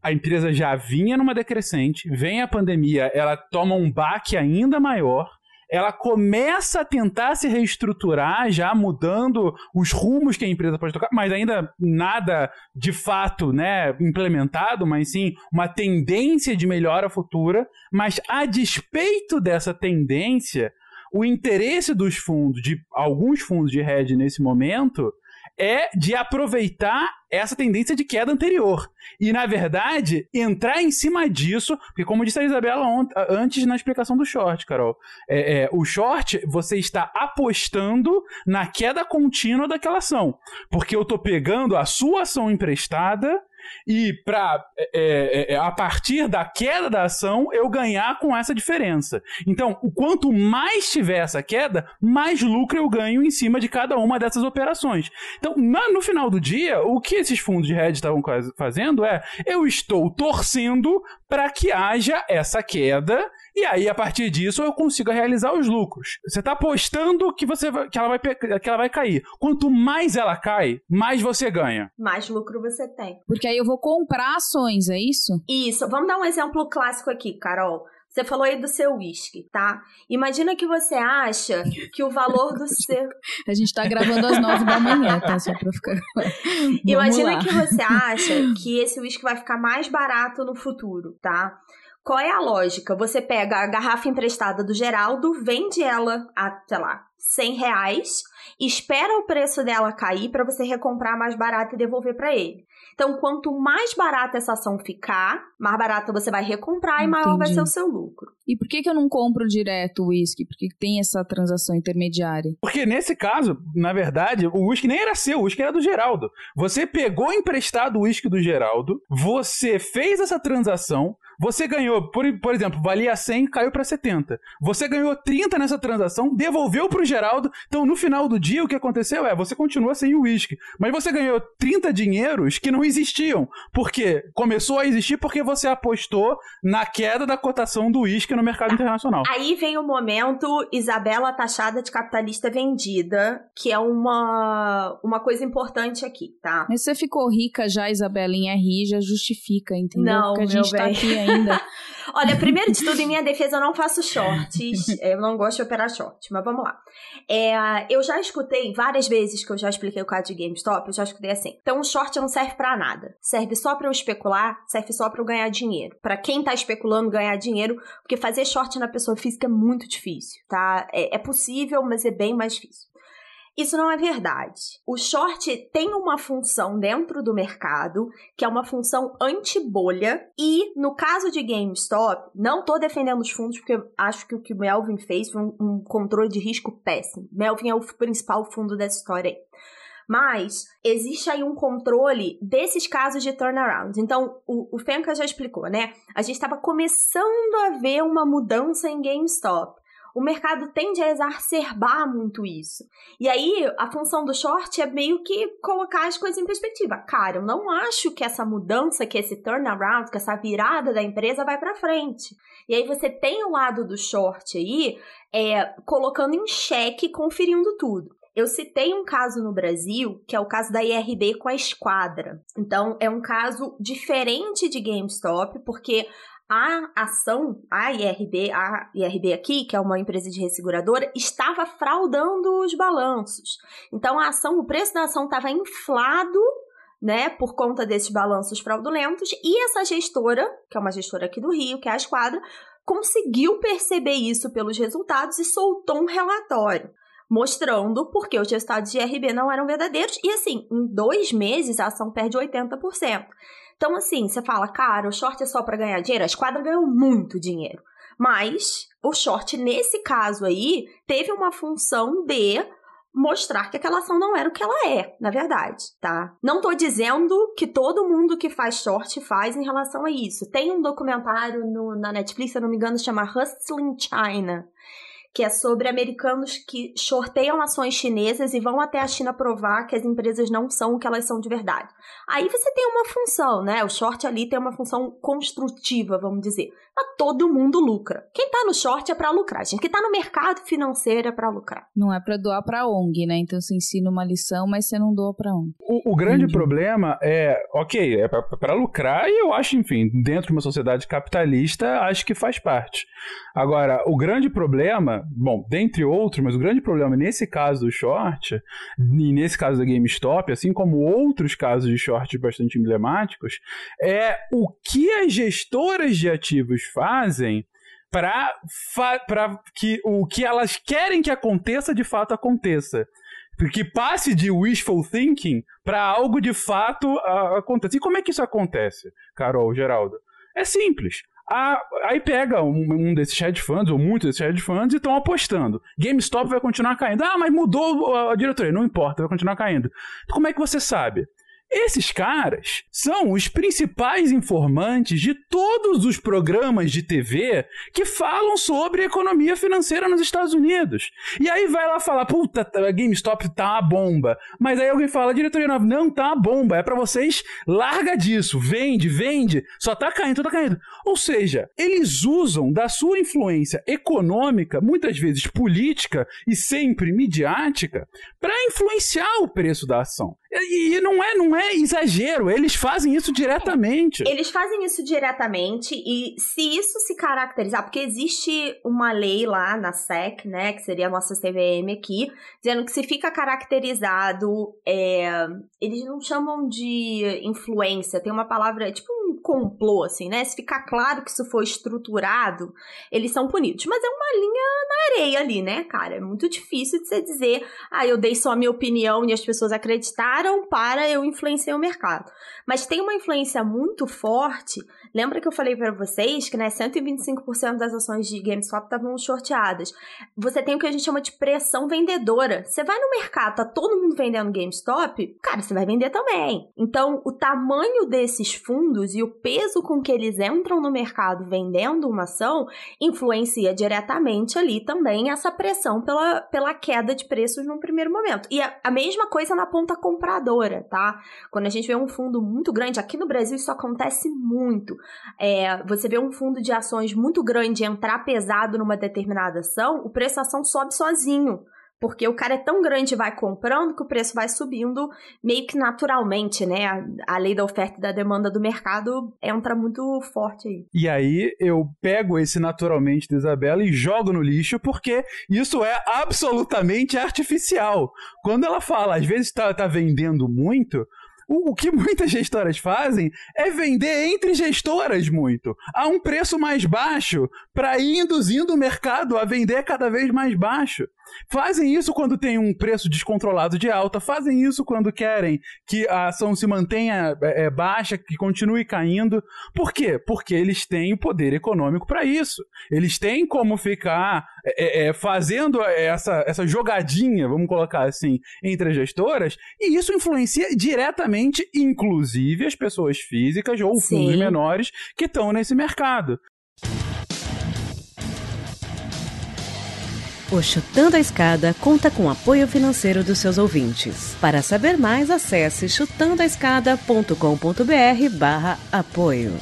S5: a empresa já vinha numa decrescente, vem a pandemia, ela toma um baque ainda maior ela começa a tentar se reestruturar, já mudando os rumos que a empresa pode tocar, mas ainda nada de fato né, implementado, mas sim uma tendência de melhora futura. Mas a despeito dessa tendência, o interesse dos fundos, de alguns fundos de hedge nesse momento, é de aproveitar essa tendência de queda anterior. E, na verdade, entrar em cima disso, porque, como disse a Isabela antes na explicação do short, Carol, é, é, o short você está apostando na queda contínua daquela ação. Porque eu estou pegando a sua ação emprestada e para é, é, é, a partir da queda da ação eu ganhar com essa diferença. Então, o quanto mais tiver essa queda, mais lucro eu ganho em cima de cada uma dessas operações. Então, na, no final do dia, o que esses fundos de hedge estavam fazendo é eu estou torcendo para que haja essa queda e aí, a partir disso, eu consigo realizar os lucros. Você está apostando que, você vai, que, ela vai, que ela vai cair. Quanto mais ela cai, mais você ganha.
S4: Mais lucro você tem.
S3: Porque aí eu vou comprar ações, é isso?
S4: Isso. Vamos dar um exemplo clássico aqui, Carol. Você falou aí do seu uísque, tá? Imagina que você acha que o valor do (laughs) seu.
S3: A gente tá gravando às nove da manhã, tá? Só pra ficar. (laughs)
S4: Imagina que você (laughs) acha que esse uísque vai ficar mais barato no futuro, tá? Qual é a lógica? Você pega a garrafa emprestada do Geraldo, vende ela a, sei lá, 100 reais, espera o preço dela cair para você recomprar mais barato e devolver para ele. Então, quanto mais barata essa ação ficar, mais barata você vai recomprar Entendi. e maior vai ser o seu lucro.
S3: E por que, que eu não compro direto o uísque? Porque tem essa transação intermediária.
S5: Porque nesse caso, na verdade, o uísque nem era seu, o uísque era do Geraldo. Você pegou emprestado o uísque do Geraldo, você fez essa transação, Você ganhou, por, por exemplo, valia 100, caiu para 70. Você ganhou 30 nessa transação, devolveu pro Geraldo. Então, no final do dia, o que aconteceu é, você continua sem o uísque. Mas você ganhou 30 dinheiros que não existiam. Porque começou a existir porque você apostou na queda da cotação do uísque no mercado internacional.
S4: Aí vem o momento Isabela taxada de capitalista vendida, que é uma, uma coisa importante aqui, tá?
S3: Mas você ficou rica já, Isabela, em RI, já justifica, entendeu?
S4: Não,
S3: Porque a gente tá
S4: bem.
S3: aqui ainda.
S4: Olha, primeiro de tudo, em minha defesa, eu não faço shorts. (laughs) eu não gosto de operar short, mas vamos lá. É, eu já escutei várias vezes que eu já expliquei o caso de GameStop, eu já escutei assim. Então, o short não serve para nada. Serve só para eu especular, serve só para eu ganhar dinheiro. Para quem tá especulando ganhar dinheiro, porque fazer short na pessoa física é muito difícil, tá? É, é possível, mas é bem mais difícil. Isso não é verdade. O short tem uma função dentro do mercado, que é uma função anti-bolha, e no caso de GameStop, não tô defendendo os fundos, porque acho que o que o Melvin fez foi um, um controle de risco péssimo. Melvin é o principal fundo dessa história aí. Mas existe aí um controle desses casos de turnaround. Então, o, o Fenka já explicou, né? A gente estava começando a ver uma mudança em GameStop o mercado tende a exacerbar muito isso. E aí, a função do short é meio que colocar as coisas em perspectiva. Cara, eu não acho que essa mudança, que esse turnaround, que essa virada da empresa vai para frente. E aí você tem o lado do short aí, é, colocando em xeque, conferindo tudo. Eu citei um caso no Brasil, que é o caso da IRB com a Esquadra. Então, é um caso diferente de GameStop, porque a ação, a IRB, a IRB aqui, que é uma empresa de resseguradora, estava fraudando os balanços. Então a ação, o preço da ação estava inflado, né, por conta desses balanços fraudulentos, e essa gestora, que é uma gestora aqui do Rio, que é a Esquadra, conseguiu perceber isso pelos resultados e soltou um relatório mostrando porque os resultados de IRB não eram verdadeiros. E assim, em dois meses a ação perde 80%. Então, assim, você fala, cara, o short é só para ganhar dinheiro. A esquadra ganhou muito dinheiro. Mas o short, nesse caso aí, teve uma função de mostrar que aquela ação não era o que ela é, na verdade, tá? Não tô dizendo que todo mundo que faz short faz em relação a isso. Tem um documentário no, na Netflix, se eu não me engano, chama Hustling China, que é sobre americanos que shorteiam ações chinesas e vão até a China provar que as empresas não são o que elas são de verdade. Aí você tem uma função, né? O short ali tem uma função construtiva, vamos dizer. Mas todo mundo lucra. Quem tá no short é para lucrar, gente. Quem tá no mercado financeiro é para lucrar.
S3: Não é para doar para ONG, né? Então você ensina uma lição, mas você não doa para ONG.
S5: O, o grande Entendi. problema é, ok, é para lucrar e eu acho, enfim, dentro de uma sociedade capitalista, acho que faz parte. Agora, o grande problema bom, dentre outros, mas o grande problema nesse caso do short, e nesse caso da GameStop, assim como outros casos de short bastante emblemáticos, é o que as gestoras de ativos fazem para que o que elas querem que aconteça de fato aconteça que passe de wishful thinking para algo de fato aconteça. E como é que isso acontece, Carol, Geraldo? É simples. A, aí pega um, um, desses hedge funds, ou muitos desses hedge funds, e estão apostando. GameStop vai continuar caindo. Ah, mas mudou a, a diretoria. Não importa, vai continuar caindo. Como é que você sabe? Esses caras são os principais informantes de todos os programas de TV que falam sobre economia financeira nos Estados Unidos. E aí vai lá falar, puta, a GameStop tá a bomba. Mas aí alguém fala, diretoria nova, não tá a bomba, é para vocês, larga disso, vende, vende, só tá caindo, tá caindo. Ou seja, eles usam da sua influência econômica, muitas vezes política e sempre midiática, para influenciar o preço da ação. E, não é, não é exagero, eles fazem isso diretamente.
S4: Eles fazem isso diretamente e se isso se caracterizar, porque existe uma lei lá na SEC, né, que seria a nossa CVM aqui, dizendo que se fica caracterizado, é, eles não chamam de influência, tem uma palavra, tipo complô, assim, né? Se ficar claro que isso foi estruturado, eles são punidos. Mas é uma linha na areia ali, né, cara? É muito difícil de você dizer, ah, eu dei só a minha opinião e as pessoas acreditaram para eu influenciar o mercado. Mas tem uma influência muito forte. Lembra que eu falei para vocês que, né, 125% das ações de GameStop estavam shorteadas. Você tem o que a gente chama de pressão vendedora. Você vai no mercado, tá todo mundo vendendo GameStop, cara, você vai vender também. Então, o tamanho desses fundos e o peso com que eles entram no mercado vendendo uma ação influencia diretamente ali também essa pressão pela, pela queda de preços num primeiro momento. E a, a mesma coisa na ponta compradora, tá? Quando a gente vê um fundo muito grande, aqui no Brasil isso acontece muito. É, você vê um fundo de ações muito grande entrar pesado numa determinada ação, o preço da ação sobe sozinho. Porque o cara é tão grande e vai comprando que o preço vai subindo meio que naturalmente, né? A, a, lei da oferta e da demanda do mercado entra muito forte aí.
S5: E aí eu pego esse naturalmente da Isabela e jogo no lixo porque isso é absolutamente artificial. Quando ela fala, às vezes tá, tá vendendo muito, o, que (laughs) muitas gestoras fazem é vender entre gestoras muito, a um preço mais baixo, para ir induzindo o mercado a vender cada vez mais baixo. Fazem isso quando tem um preço descontrolado de alta, fazem isso quando querem que a ação se mantenha é, é baixa, que continue caindo. Por quê? Porque eles têm o poder econômico para isso. Eles têm como ficar é, é, é, fazendo essa, essa jogadinha, vamos colocar assim, entre as gestoras, e isso influencia diretamente, inclusive, as pessoas físicas ou fundos Sim. menores que estão nesse mercado.
S6: O Chutando a Escada conta com apoio financeiro dos seus ouvintes. Para saber mais, acesse chutandoaescada.com.br barra apoio.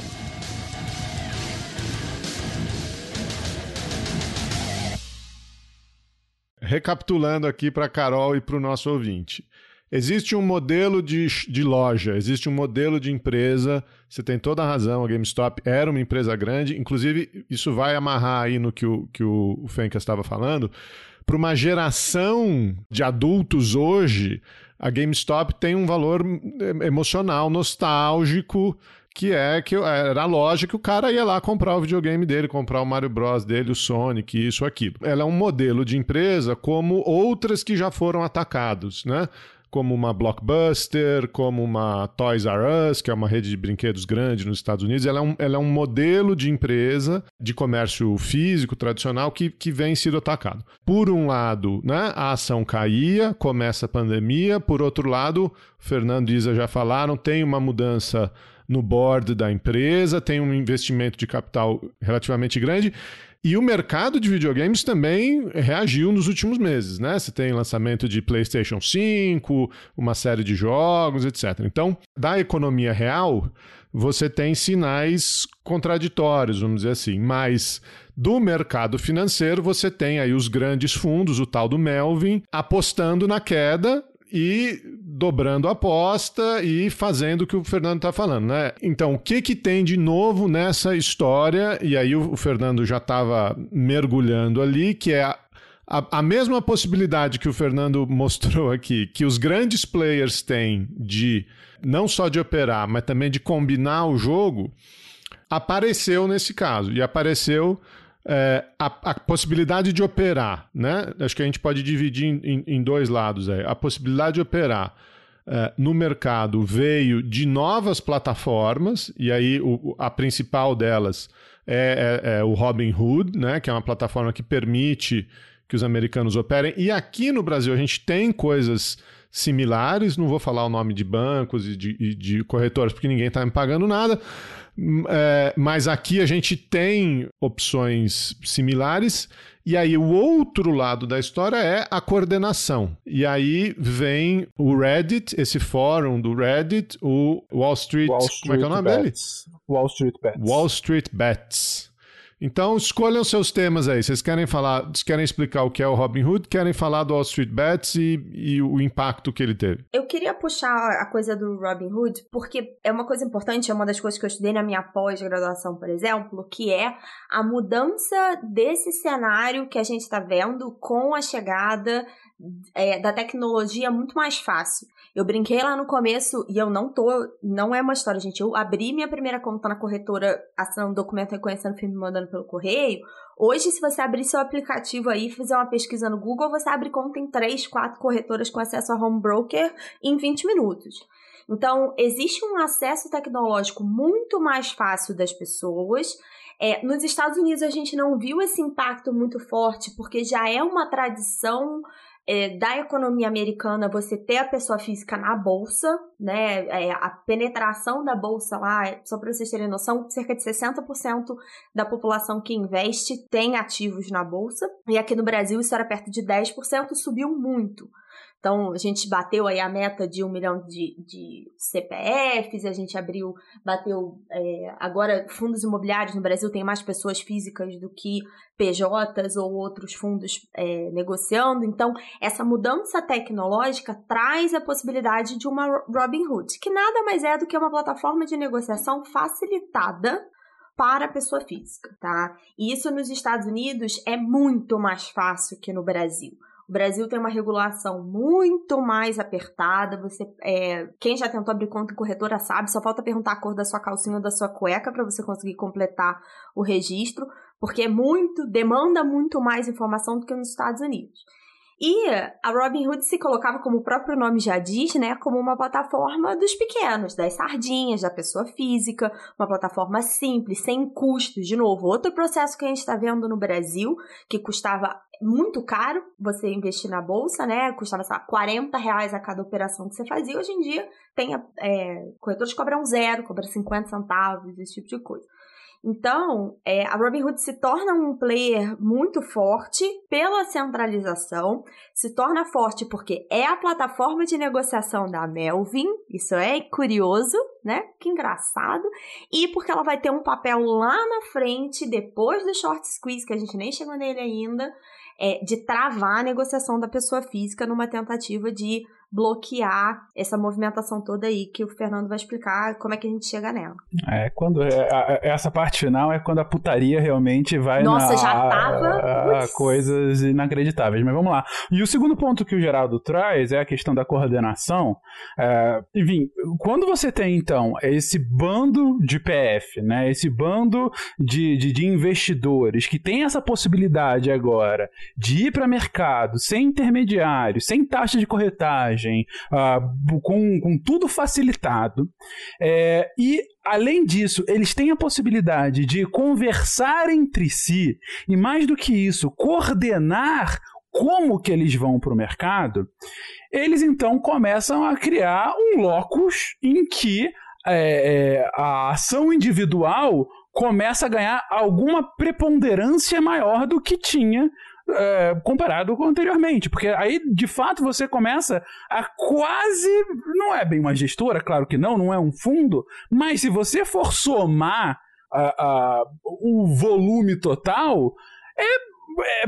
S2: Recapitulando aqui para Carol e para o nosso ouvinte. Existe um modelo de, de loja, existe um modelo de empresa. Você tem toda a razão, a GameStop era uma empresa grande. Inclusive, isso vai amarrar aí no que o, que o, estava falando. Para uma geração de adultos hoje, a GameStop tem um valor eh, emocional, nostálgico, que é que era a loja que o cara ia lá comprar o videogame dele, comprar o Mario Bros dele, o Sonic, isso, aquilo. Ela é um modelo de empresa como outras que já foram atacados, né? Como uma Blockbuster, como uma Toys R Us, que é uma rede de brinquedos grande nos Estados Unidos. Ela é um, ela é um modelo de empresa de comércio físico tradicional que, que vem sido atacado. Por um lado, né, a ação caía, começa a pandemia. Por outro lado, Fernando e Isa já falaram, tem uma mudança no board da empresa, tem um investimento de capital relativamente grande. E o mercado de videogames também reagiu nos últimos meses, né? Você tem lançamento de PlayStation 5, uma série de jogos, etc. Então, da economia real, você tem sinais contraditórios, vamos dizer assim, mas do mercado financeiro você tem aí os grandes fundos, o tal do Melvin, apostando na queda e dobrando a aposta e fazendo o que o Fernando está falando, né? Então, o que que tem de novo nessa história? E aí o, Fernando já estava mergulhando ali, que é a, a, a, mesma possibilidade que o Fernando (laughs) mostrou aqui, que os grandes players têm de não só de operar, mas também de combinar o jogo, apareceu nesse caso. E apareceu é, a, a, possibilidade de operar, né? Acho que a gente pode dividir em, em dois lados aí. A possibilidade de operar é, no mercado veio de novas plataformas, e aí o, a principal delas é, é, é o Robinhood, né? Que é uma plataforma que permite que os americanos operem. E aqui no Brasil a gente tem coisas similares, não vou falar o nome de bancos e de, e de corretoras porque ninguém está me pagando nada, é, mas aqui a gente tem opções similares. E aí, o outro lado da história é a coordenação. E aí vem o Reddit, esse fórum do Reddit, o Wall Street.
S5: Wall Street
S2: como é que é o nome
S5: Bets. dele? Wall Street Bets.
S2: Wall Street Bets. Então, escolham seus temas aí. Vocês querem falar, vocês querem explicar o que é o Robinhood, querem falar do Wall Street Bets e, e o impacto que ele teve?
S4: Eu queria puxar a coisa do Robinhood, porque é uma coisa importante, é uma das coisas que eu estudei na minha pós-graduação, por exemplo, que é a mudança desse cenário que a gente está vendo com a chegada é, da tecnologia muito mais fácil. Eu brinquei lá no começo e eu não tô. Não é uma história, gente. Eu abri minha primeira conta na corretora, assinando documento reconhecendo filme e mandando pelo correio. Hoje, se você abrir seu aplicativo aí e fizer uma pesquisa no Google, você abre conta em 3, 4 corretoras com acesso a home broker em 20 minutos. Então, existe um acesso tecnológico muito mais fácil das pessoas. É, nos Estados Unidos, a gente não viu esse impacto muito forte, porque já é uma tradição é, da economia americana você ter a pessoa física na bolsa, né? É, a penetração da bolsa lá, só para vocês terem noção, cerca de 60% da população que investe tem ativos na bolsa. E aqui no Brasil isso era perto de 10%, subiu muito. Então, a gente bateu aí a meta de um milhão de, de CPFs, a gente abriu, bateu. É, agora, fundos imobiliários no Brasil tem mais pessoas físicas do que PJs ou outros fundos é, negociando. Então, essa mudança tecnológica traz a possibilidade de uma Robinhood, que nada mais é do que uma plataforma de negociação facilitada para a pessoa física, tá? E isso nos Estados Unidos é muito mais fácil que no Brasil. O Brasil tem uma regulação muito mais apertada. Você, é, quem já tentou abrir conta em corretora sabe, só falta perguntar a cor da sua calcinha ou da sua cueca para você conseguir completar o registro, porque é muito, demanda muito mais informação do que nos Estados Unidos. E a Robinhood se colocava, como o próprio nome já diz, né, como uma plataforma dos pequenos, das sardinhas, da pessoa física, uma plataforma simples, sem custos. De novo, outro processo que a gente está vendo no Brasil, que custava muito caro você investir na bolsa, né? Custava, sei lá, 40 reais a cada operação que você fazia. Hoje em dia, tem é, corretores cobram zero, cobram 50 centavos, esse tipo de coisa. Então, é, a Robinhood se torna um player muito forte pela centralização, se torna forte porque é a plataforma de negociação da Melvin, isso é curioso, né? Que engraçado. E porque ela vai ter um papel lá na frente, depois do short squeeze, que a gente nem chegou nele ainda, é, de travar a negociação da pessoa física numa tentativa de bloquear essa movimentação toda aí que o Fernando vai explicar como é que a gente chega nela.
S5: É, quando é, essa parte final é quando a putaria realmente vai
S4: Nossa,
S5: na,
S4: já tava
S5: a, coisas inacreditáveis, mas vamos lá. E o segundo ponto que o Geraldo traz é a questão da coordenação. É, enfim, quando você tem então esse bando de PF, né, esse bando de, de, de investidores que tem essa possibilidade agora de ir para mercado sem intermediários, sem taxa de corretagem uh, com, com tudo facilitado. É, e além disso, eles têm a possibilidade de conversar entre si e, mais do que isso, coordenar como que eles vão para o mercado, eles então começam a criar um locus em que é, é, a ação individual começa a ganhar alguma preponderância maior do que tinha é, comparado com anteriormente. Porque aí, de fato, você começa a quase. Não é bem uma gestora, claro que não, não é um fundo, mas se você for somar a, a, o volume total, é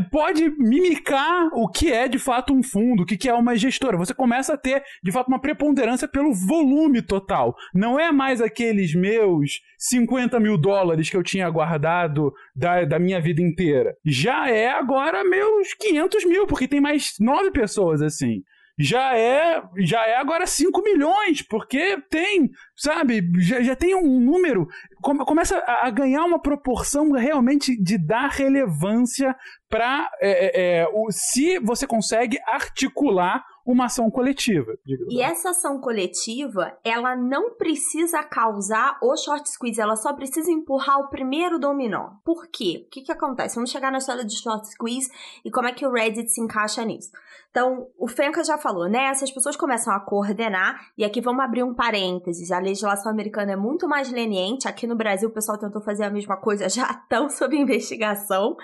S5: pode mimicar o que é de fato um fundo, o que é uma gestora. Você começa a ter de fato uma preponderância pelo volume total. Não é mais aqueles meus 50 mil dólares que eu tinha guardado da, da minha vida inteira. Já é agora meus 500 mil, porque tem mais nove pessoas assim já é já é agora 5 milhões, porque tem, sabe, já, já tem um número, começa a, ganhar uma proporção realmente de dar relevância para é, é, é se você consegue articular uma ação coletiva.
S4: E essa ação coletiva, ela não precisa causar o short squeeze, ela só precisa empurrar o primeiro dominó. Por quê? O que, que acontece? Vamos chegar na história de short squeeze e como é que o Reddit se encaixa nisso. Então, o Fenka já falou, né? Essas pessoas começam a coordenar, e aqui vamos abrir um parênteses. A legislação americana é muito mais leniente. Aqui no Brasil, o pessoal tentou fazer a mesma coisa, já (laughs) estão sob investigação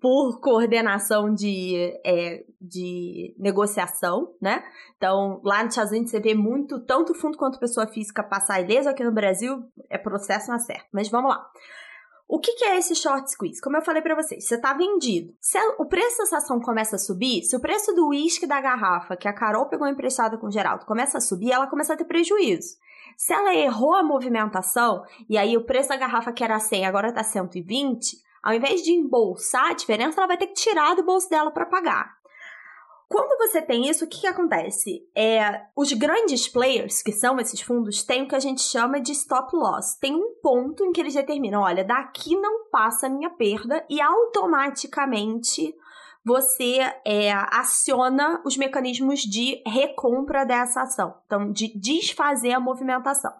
S4: por coordenação de, é, de negociação, né? Então, lá nos Estados Unidos você vê muito, tanto fundo quanto pessoa física passar ileso. Aqui no Brasil é processo na certa. Mas vamos lá. O que, que, é esse short squeeze? Como eu falei para vocês, você tá vendido. Se o preço dessa ação começa a subir, se o preço do uísque da garrafa que a Carol pegou emprestada com o Geraldo começa a subir, ela começa a ter prejuízo. Se ela errou a movimentação, e aí o preço da garrafa que era 100 agora tá 120, ao invés de embolsar a diferença, ela vai ter que tirar do bolso dela para pagar. Quando você tem isso, o que, que acontece? É, os grandes players, que são esses fundos, têm o que a gente chama de stop loss. Tem um ponto em que eles determinam: olha, daqui não passa a minha perda, e automaticamente você é, aciona os mecanismos de recompra dessa ação, então de desfazer a movimentação.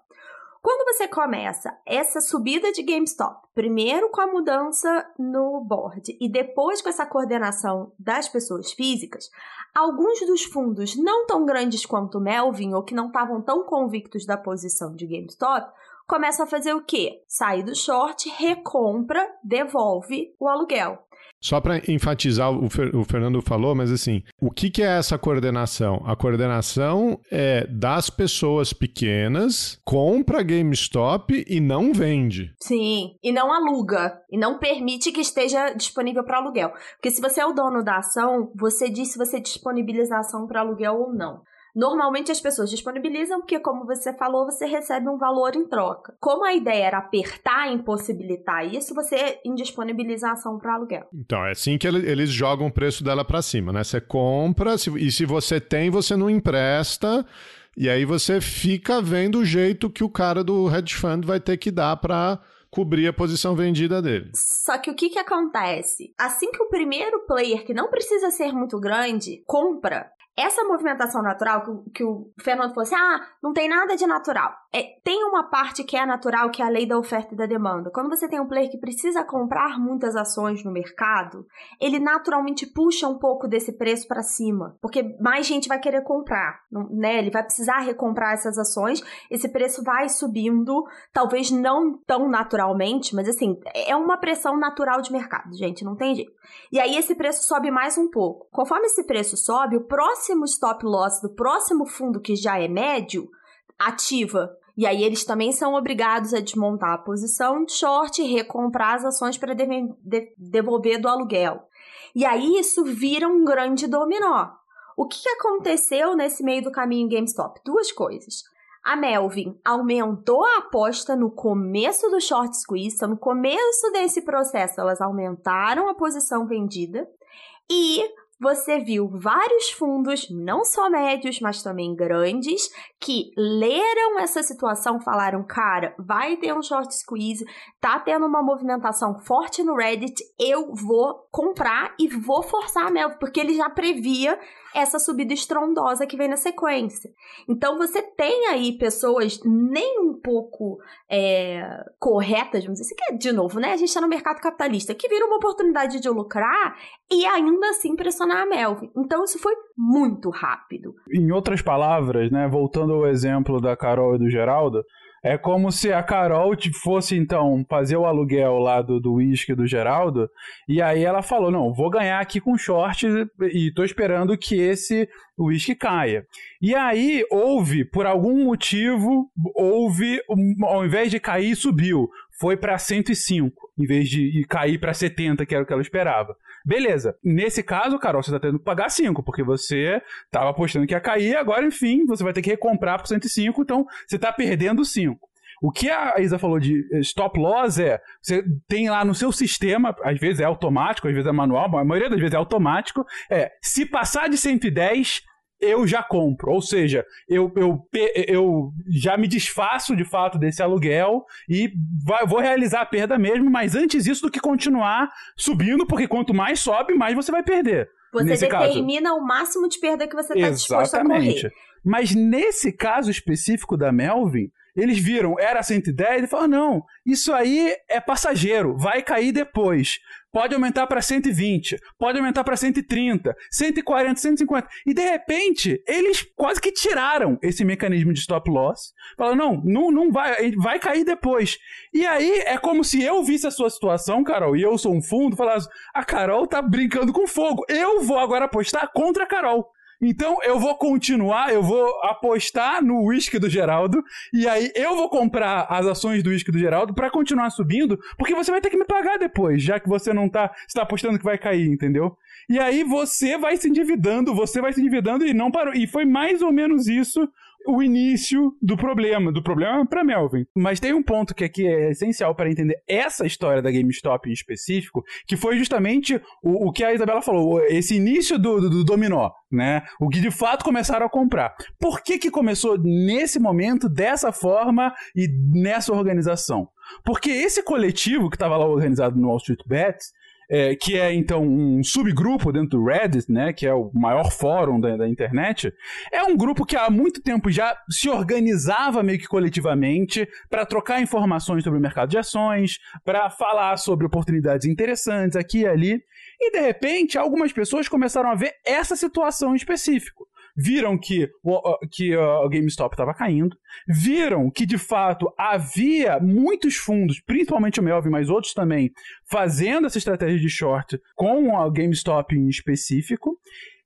S4: Quando você começa essa subida de GameStop, primeiro com a mudança no board e depois com essa coordenação das pessoas físicas, alguns dos fundos não tão grandes quanto o Melvin ou que não estavam tão convictos da posição de GameStop começam a fazer o quê? Sai do short, recompra, devolve o aluguel.
S2: Só para enfatizar, o, Fer, o, Fernando falou, mas assim, o que, que, é essa coordenação? A coordenação é das pessoas pequenas, compra GameStop e não vende.
S4: Sim, e não aluga, e não permite que esteja disponível para aluguel. Porque se você é o dono da ação, você diz se você disponibiliza a ação para aluguel ou não. Normalmente as pessoas disponibilizam porque, como você falou, você recebe um valor em troca. Como a ideia era apertar, impossibilitar isso, você indisponibiliza a ação para aluguel.
S2: Então, é assim que eles jogam o preço dela para cima, né? Você compra e se você tem, você não empresta. E aí você fica vendo o jeito que o cara do hedge fund vai ter que dar para cobrir a posição vendida dele.
S4: Só que o que que acontece? Assim que o primeiro player, que não precisa ser muito grande, compra, essa movimentação natural que, que, o Fernando falou assim: ah, não tem nada de natural. É, tem uma parte que é natural, que é a lei da oferta e da demanda. Quando você tem um player que precisa comprar muitas ações no mercado, ele naturalmente puxa um pouco desse preço para cima, porque mais gente vai querer comprar, né? Ele vai precisar recomprar essas ações, esse preço vai subindo, talvez não tão naturalmente, mas assim, é uma pressão natural de mercado, gente, não tem jeito. E aí esse preço sobe mais um pouco. Conforme esse preço sobe, o próximo stop loss do próximo fundo que já é médio ativa. E aí eles também são obrigados a desmontar a posição de short e recomprar as ações para de devolver do aluguel. E aí isso vira um grande dominó. O que aconteceu nesse meio do caminho em GameStop? Duas coisas. A Melvin aumentou a aposta no começo do short squeeze, então no começo desse processo elas aumentaram a posição vendida e você viu vários fundos, não só médios, mas também grandes, que leram essa situação, falaram, cara, vai ter um short squeeze, tá tendo uma movimentação forte no Reddit, eu vou comprar e vou forçar a Mel, porque ele já previa essa subida estrondosa que vem na sequência. Então você tem aí pessoas nem um pouco é, corretas, vamos dizer que de novo, né? A gente está no mercado capitalista, que vira uma oportunidade de lucrar e ainda assim pressionar a Melvin. Então isso foi muito rápido.
S5: Em outras palavras, né, voltando ao exemplo da Carol e do Geraldo, é como se a Carol fosse, então, fazer o aluguel lá do uísque do, do Geraldo, e aí ela falou: não, vou ganhar aqui com short e tô esperando que esse uísque caia. E aí houve, por algum motivo, houve, ao invés de cair, subiu. Foi para 105, em vez de cair para 70, que era o que ela esperava. Beleza. Nesse caso, Carol, você tá tendo que pagar 5, porque você tava apostando que ia cair, agora, enfim, você vai ter que recomprar por 105, então você tá perdendo 5. O que a Isa falou de stop loss é, você tem lá no seu sistema, às vezes é automático, às vezes é manual, a maioria das vezes é automático, é, se passar de 110, eu já compro. Ou seja, eu, eu, eu já me desfaço de fato desse aluguel e vai, vou realizar a perda mesmo, mas antes isso do que continuar subindo, porque quanto mais sobe, mais você vai perder.
S4: Você determina caso. o máximo de perda que você está disposto a correr.
S5: Mas nesse caso específico da Melvin, eles viram, era 110, e falaram: não, isso aí é passageiro, vai cair depois. Pode aumentar para 120, pode aumentar para 130, 140, 150. E de repente, eles quase que tiraram esse mecanismo de stop loss. Falaram: não, não, não vai, vai cair depois. E aí é como se eu visse a sua situação, Carol, e eu sou um fundo, falasse: a Carol tá brincando com fogo. Eu vou agora apostar contra a Carol. Então eu vou continuar, eu vou apostar no whisky do Geraldo e aí eu vou comprar as ações do whisky do Geraldo para continuar subindo, porque você vai ter que me pagar depois, já que você não tá, está apostando que vai cair, entendeu? E aí você vai se endividando, você vai se endividando e não parou. E foi mais ou menos isso o início do problema, do problema para Melvin. Mas tem um ponto que aqui é essencial para entender essa história da GameStop em específico, que foi justamente o, o que a Isabela falou, esse início do, do, do, dominó, né? O que de fato começaram a comprar. Por que que começou nesse momento, dessa forma e nessa organização? Porque esse coletivo que estava lá organizado no Wall Street Bets, é, que é então um subgrupo dentro do Reddit, né, que é o maior fórum da, da, internet, é um grupo que há muito tempo já se organizava meio que coletivamente para trocar informações sobre o mercado de ações, para falar sobre oportunidades interessantes aqui e ali. E de repente, algumas pessoas começaram a ver essa situação em específico viram que o, que o GameStop estava caindo, viram que de fato havia muitos fundos, principalmente o Melvin, mas outros também, fazendo essa estratégia de short com a GameStop em específico.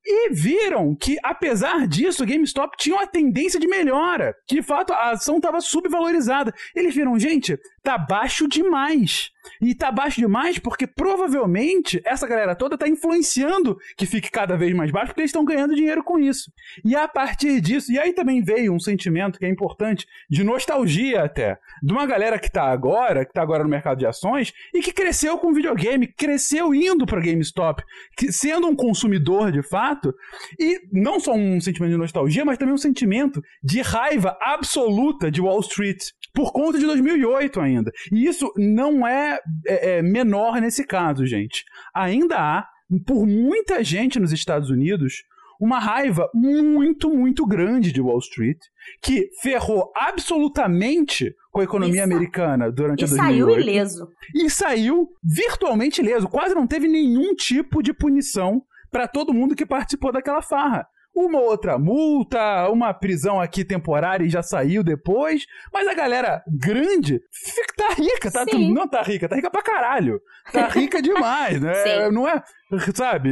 S5: E viram que, apesar disso, o GameStop tinha uma tendência de melhora. Que, de fato, a ação estava subvalorizada. Eles viram, gente, tá baixo demais. E tá baixo demais porque provavelmente essa galera toda tá influenciando que fique cada vez mais baixo porque eles estão ganhando dinheiro com isso. E a partir disso, e aí também veio um sentimento que é importante de nostalgia até, de uma galera que tá agora, que tá agora no mercado de ações e que cresceu com videogame, cresceu indo para GameStop, que, sendo um consumidor de fato, e não só um sentimento de nostalgia, mas também um sentimento de raiva absoluta de Wall Street por conta de 2008 ainda. E isso não é, é, é menor nesse caso, gente. Ainda há, por muita gente nos Estados Unidos, uma raiva muito, muito grande de Wall Street, que ferrou absolutamente com a economia americana durante
S4: e
S5: a 2008.
S4: E saiu ileso.
S5: E saiu virtualmente ileso. Quase não teve nenhum tipo de punição para todo mundo que participou daquela farra uma outra multa, uma prisão aqui temporária e já saiu depois. Mas a galera grande fica, tá rica, tá? Sim. Não tá rica, tá rica pra caralho. Tá (laughs) rica demais, né? Sim. Não é, sabe,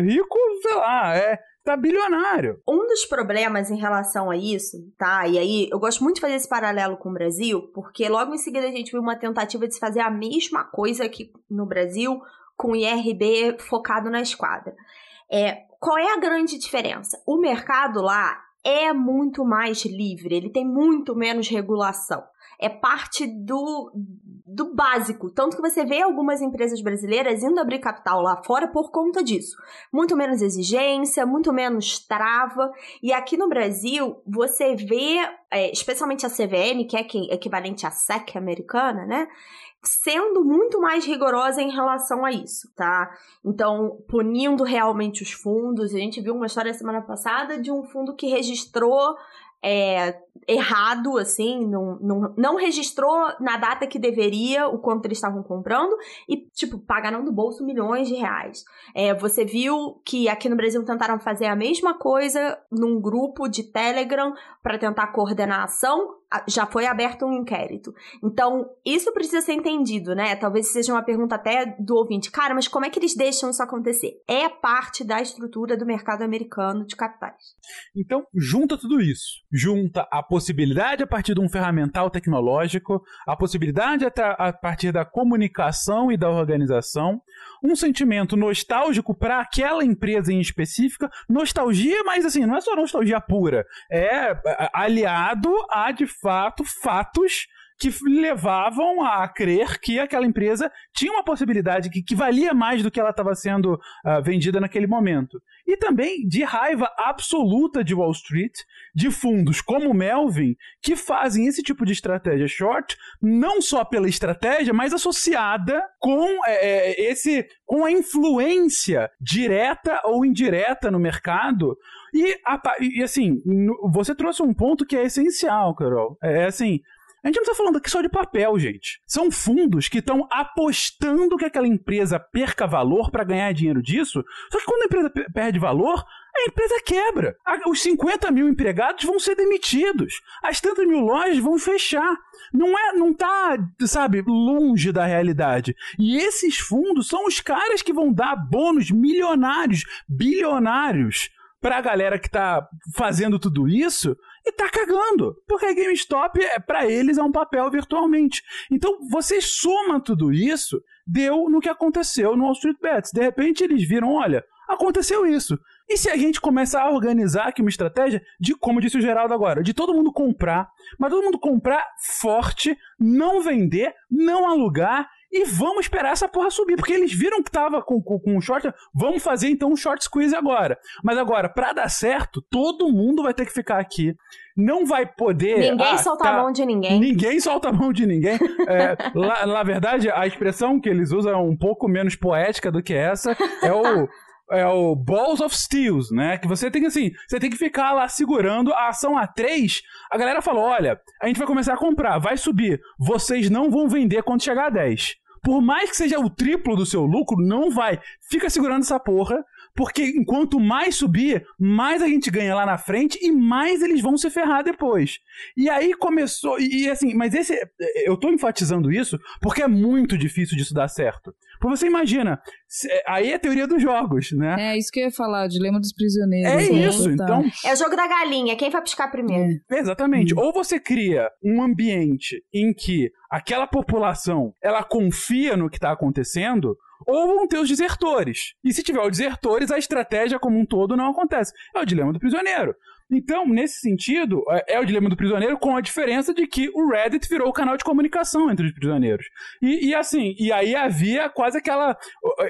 S5: rico, sei lá, é tá bilionário.
S4: Um dos problemas em relação a isso, tá? E aí eu gosto muito de fazer esse paralelo com o Brasil, porque logo em seguida a gente viu uma tentativa de se fazer a mesma coisa aqui no Brasil com o IRB focado na esquadra. É, qual é a grande diferença? O mercado lá é muito mais livre, ele tem muito menos regulação. É parte do, do básico. Tanto que você vê algumas empresas brasileiras indo abrir capital lá fora por conta disso. Muito menos exigência, muito menos trava. E aqui no Brasil, você vê, é, especialmente a CVM, que é equivalente à SEC americana, né? Sendo muito mais rigorosa em relação a isso, tá? Então, punindo realmente os fundos. A gente viu uma história semana passada de um fundo que registrou é, errado, assim, não, não, não registrou na data que deveria o quanto eles estavam comprando e, tipo, pagaram do bolso milhões de reais. É, você viu que aqui no Brasil tentaram fazer a mesma coisa num grupo de Telegram para tentar coordenar a ação, já foi aberto um inquérito. Então, isso precisa ser entendido, né? Talvez seja uma pergunta até do ouvinte. Cara, mas como é que eles deixam isso acontecer? É parte da estrutura do mercado americano de capitais.
S5: Então, junta tudo isso. Junta a possibilidade a partir de um ferramental tecnológico, a possibilidade a partir da comunicação e da organização, um sentimento nostálgico para aquela empresa em específica, nostalgia, mas assim, não é só nostalgia pura, é aliado a de fato fatos que levavam a crer que aquela empresa tinha uma possibilidade que, que valia mais do que ela estava sendo uh, vendida naquele momento. E também de raiva absoluta de Wall Street, de fundos como o Melvin, que fazem esse tipo de estratégia short, não só pela estratégia, mas associada com é, é esse com a influência direta ou indireta no mercado e, e, assim, você trouxe um ponto que é essencial, Carol. É, é assim, a gente não está falando aqui só de papel, gente. São fundos que estão apostando que aquela empresa perca valor para ganhar dinheiro disso. Só que quando a empresa perde valor, a empresa quebra. Os 50 mil empregados vão ser demitidos. As tantas mil lojas vão fechar. Não é, não tá, sabe, longe da realidade. E esses fundos são os caras que vão dar bônus milionários, bilionários para a galera que tá fazendo tudo isso e tá cagando. Porque a GameStop, é, para eles, é um papel virtualmente. Então, você soma tudo isso, deu no que aconteceu no Wall Street Bets. De repente, eles viram: olha, aconteceu isso. E se a gente começa a organizar aqui uma estratégia de, como disse o Geraldo agora, de todo mundo comprar, mas todo mundo comprar forte, não vender, não alugar e vamos esperar essa porra subir, porque eles viram que tava com, com, com um short, vamos fazer então um short squeeze agora. Mas agora, para dar certo, todo mundo vai ter que ficar aqui. Não vai poder.
S4: Ninguém ah, solta tá, a mão de ninguém.
S5: Ninguém solta a mão de ninguém. É, lá, na verdade, a expressão que eles usam é um pouco menos poética do que essa. É o é o Balls of Steels, né? Que você tem que, assim, você tem que ficar lá segurando a ação A3. A galera falou: olha, a gente vai começar a comprar, vai subir. Vocês não vão vender quando chegar a 10. Por mais que seja o triplo do seu lucro, não vai. Fica segurando essa porra, porque enquanto mais subir, mais a gente ganha lá na frente e mais eles vão se ferrar depois. E aí começou. E, e assim, mas esse. Eu tô enfatizando isso porque é muito difícil disso dar certo. Porque você imagina, aí é a teoria dos jogos, né?
S3: É, isso que eu ia falar, o dilema dos prisioneiros.
S5: É Sim. isso, então...
S4: É o jogo da galinha, quem vai piscar primeiro?
S5: É. Exatamente. Hum. Ou você cria um ambiente em que aquela população, ela confia no que está acontecendo, ou vão ter os desertores. E se tiver os desertores, a estratégia como um todo não acontece. É o dilema do prisioneiro. Então, nesse sentido, é, é o dilema do prisioneiro com a diferença de que o Reddit virou o canal de comunicação entre os prisioneiros. E, e assim, e aí havia quase aquela.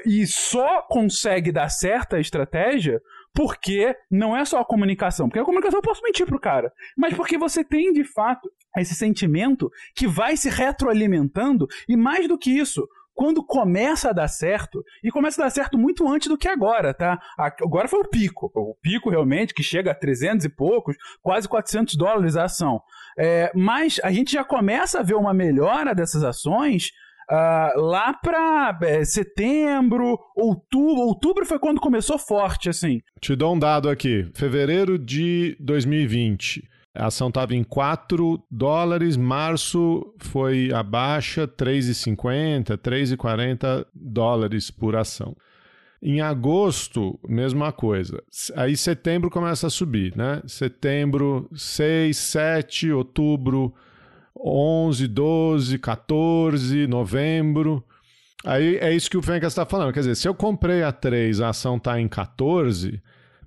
S5: E só consegue dar certa estratégia porque não é só a comunicação. Porque a comunicação eu posso mentir pro cara. Mas porque você tem, de fato, esse sentimento que vai se retroalimentando. E mais do que isso, quando começa a dar certo, e começa a dar certo muito antes do que agora, tá? Agora foi o pico, o pico realmente, que chega a 300 e poucos, quase 400 dólares a ação. É, mas a gente já começa a ver uma melhora dessas ações Uh, lá para é, setembro, outubro. Outubro foi quando começou forte, assim.
S2: Te dou um dado aqui. Fevereiro de 2020. A ação estava em 4 dólares, março foi a baixa 3,50, 3,40 dólares por ação. Em agosto, mesma coisa. Aí setembro começa a subir, né? Setembro, 6, 7, outubro, 11, 12, 14, novembro. Aí é isso que o Fencas está falando. Quer dizer, se eu comprei a 3, a ação está em 14,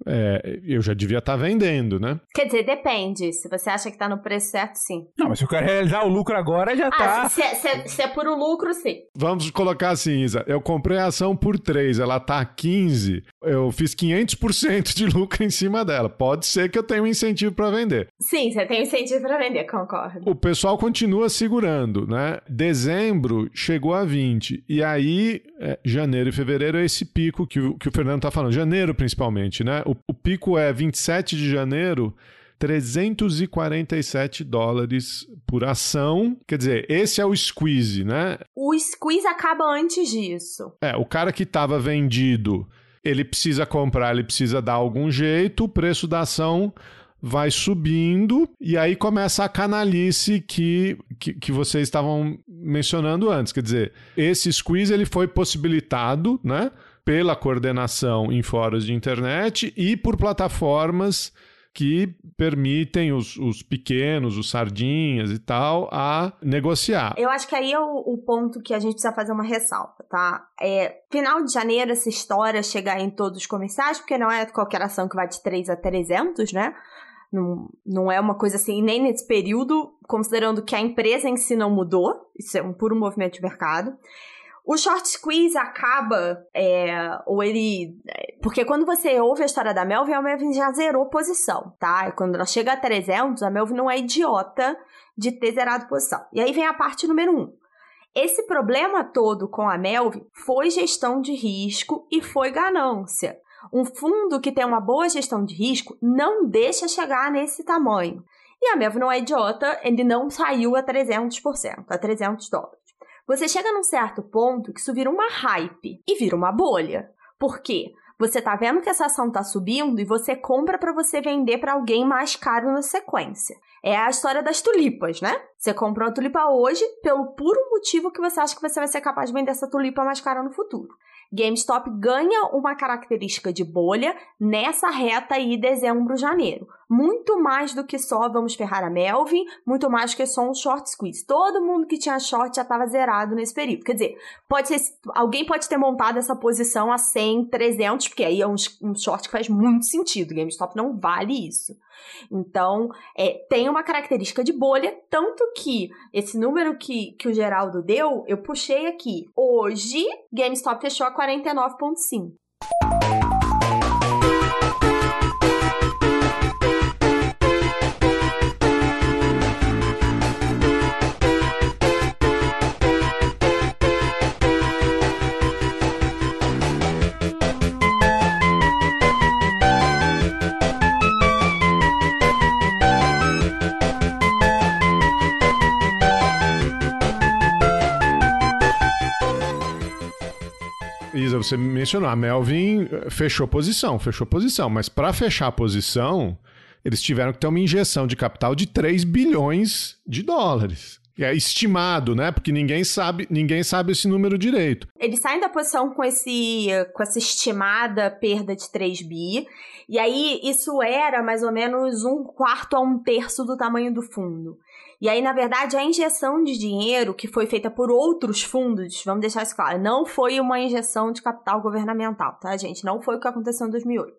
S2: é, eu já devia estar tá vendendo, né?
S4: Quer dizer, depende. Se você acha que está no preço certo, sim.
S5: Não, mas se eu quero realizar o lucro agora, já está.
S4: Ah, se, se, se, é por o lucro, sim.
S2: Vamos colocar assim, Isa. Eu comprei a ação por 3, ela tá 15. Eu fiz 500% de lucro em cima dela. Pode ser que eu tenha um incentivo para vender.
S4: Sim, você tem um incentivo para vender, concordo.
S2: O pessoal continua segurando, né? Dezembro chegou a 20. E aí, é, janeiro e fevereiro é esse pico que o, que o Fernando tá falando. Janeiro, principalmente, né? O, o pico é 27 de janeiro, 347 dólares por ação. Quer dizer, esse é o squeeze, né?
S4: O squeeze acaba antes disso.
S2: É, o cara que estava vendido, ele precisa comprar, ele precisa dar algum jeito, o preço da ação vai subindo e aí começa a canalice que, que, que, vocês estavam mencionando antes. Quer dizer, esse squeeze ele foi possibilitado, né? Pela coordenação em fóruns de internet e por plataformas que permitem os, os, pequenos, os sardinhas e tal, a negociar.
S4: Eu acho que aí é o, o, ponto que a gente precisa fazer uma ressalva, tá? É, final de janeiro, essa história chegar em todos os comerciais, porque não é qualquer ação que vai de 3 a 300, né? Não, não é uma coisa assim, nem nesse período, considerando que a empresa em si não mudou, isso é um puro movimento de mercado. O short squeeze acaba, é, ou ele. Porque quando você ouve a história da Melvin, a Melvin já zerou posição, tá? E quando ela chega a 300, a Melvin não é idiota de ter zerado posição. E aí vem a parte número 1. Um. Esse problema todo com a Melvin foi gestão de risco e foi ganância. Um fundo que tem uma boa gestão de risco não deixa chegar nesse tamanho. E a Melvin não é idiota, ele não saiu a 300%, a 300 dólares. Você chega num certo ponto que isso vira uma hype e vira uma bolha. Por quê? Você tá vendo que essa ação tá subindo e você compra para você vender para alguém mais caro na sequência. É a história das tulipas, né? Você compra uma tulipa hoje pelo puro motivo que você acha que você vai ser capaz de vender essa tulipa mais cara no futuro. GameStop ganha uma característica de bolha nessa reta aí dezembro, janeiro. Muito mais do que só vamos ferrar a Melvin, muito mais do que só um short squeeze. Todo mundo que tinha short já estava zerado nesse período. Quer dizer, pode ser, alguém pode ter montado essa posição a 100, 300, porque aí é um, um short que faz muito sentido. GameStop não vale isso. Então, é, tem uma característica de bolha, tanto que esse número que, que o Geraldo deu, eu puxei aqui. Hoje, GameStop fechou a 49,5.
S2: Você mencionou, a Melvin eh, fechou posição, fechou posição, mas para fechar a posição, eles tiveram que ter uma injeção de capital de 3 bilhões de dólares. É estimado, né? Porque ninguém sabe, ninguém sabe esse número direito.
S4: Eles saem da posição com, esse, com essa estimada perda de 3 bi. E aí, isso era mais ou menos um quarto a um terço do tamanho do fundo. E aí, na verdade, a injeção de dinheiro que foi feita por outros fundos, vamos deixar isso claro, não foi uma injeção de capital governamental, tá, gente? Não foi o que aconteceu em 2008.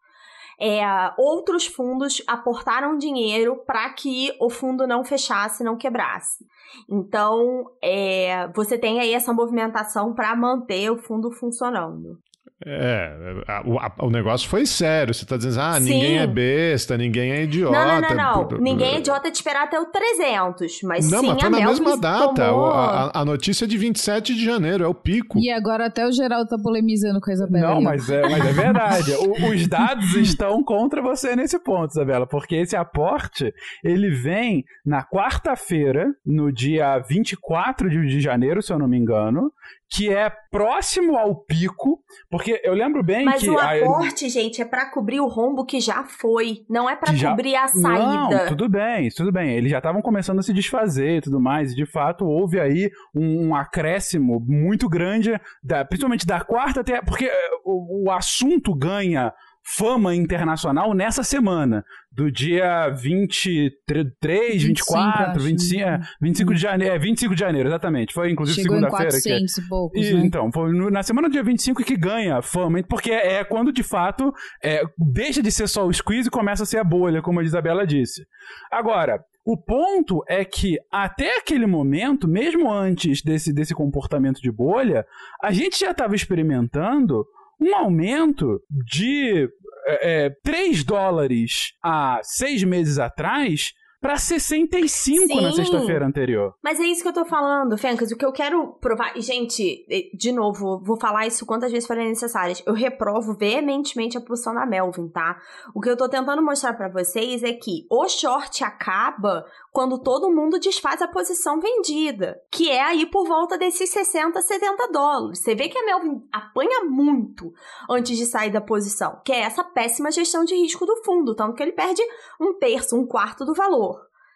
S4: É, outros fundos aportaram dinheiro para que o fundo não fechasse, não quebrasse. Então, é, você tem aí essa movimentação para manter o fundo funcionando.
S2: É, a, a, o negócio foi sério. Você tá dizendo, ah, Sim. ninguém é besta, ninguém é idiota.
S4: Não, não, não, não. ninguém é idiota de esperar até o 300, mas
S2: não,
S4: sim,
S2: mas foi
S4: na
S2: mesma data.
S4: Tomou...
S2: A, a, notícia é de 27 de janeiro, é o pico.
S3: E agora até o Geraldo tá polemizando com a Isabela.
S5: Não, mas é, mas é verdade. o, os dados (laughs) estão contra você nesse ponto, Isabela, porque esse aporte, ele vem na quarta-feira, no dia 24 de, de janeiro, se eu não me engano, que é próximo ao pico, porque eu lembro bem
S4: Mas
S5: que...
S4: Mas o aporte, a... gente, é para cobrir o rombo que já foi, não é para já... cobrir a saída.
S5: Não, tudo bem, tudo bem. Eles já estavam começando a se desfazer e tudo mais, e de fato houve aí um, um acréscimo muito grande, da, principalmente da quarta até... Porque eh, o, o assunto ganha fama internacional nessa semana, do dia 23, 24, 25, é, 25 de janeiro, é, 25 de janeiro, exatamente. Foi inclusive segunda-feira.
S3: que é. e poucos,
S5: e,
S3: né?
S5: Então, foi na semana do dia 25 que ganha fama, porque é, é quando de fato é, deixa de ser só o squeeze e começa a ser a bolha, como a Isabela disse. Agora, o ponto é que até aquele momento, mesmo antes desse, desse comportamento de bolha, a gente já estava experimentando um aumento de é, 3 é, dólares há seis meses atrás para 65 Sim, na sexta-feira anterior.
S4: Mas é isso que eu tô falando, Fencas. O que eu quero provar. E, gente, de novo, vou falar isso quantas vezes forem necessárias. Eu reprovo veementemente a posição da Melvin, tá? O que eu tô tentando mostrar para vocês é que o short acaba quando todo mundo desfaz a posição vendida, que é aí por volta desses 60, 70 dólares. Você vê que a Melvin apanha muito antes de sair da posição, que é essa péssima gestão de risco do fundo, tanto que ele perde um terço, um quarto do valor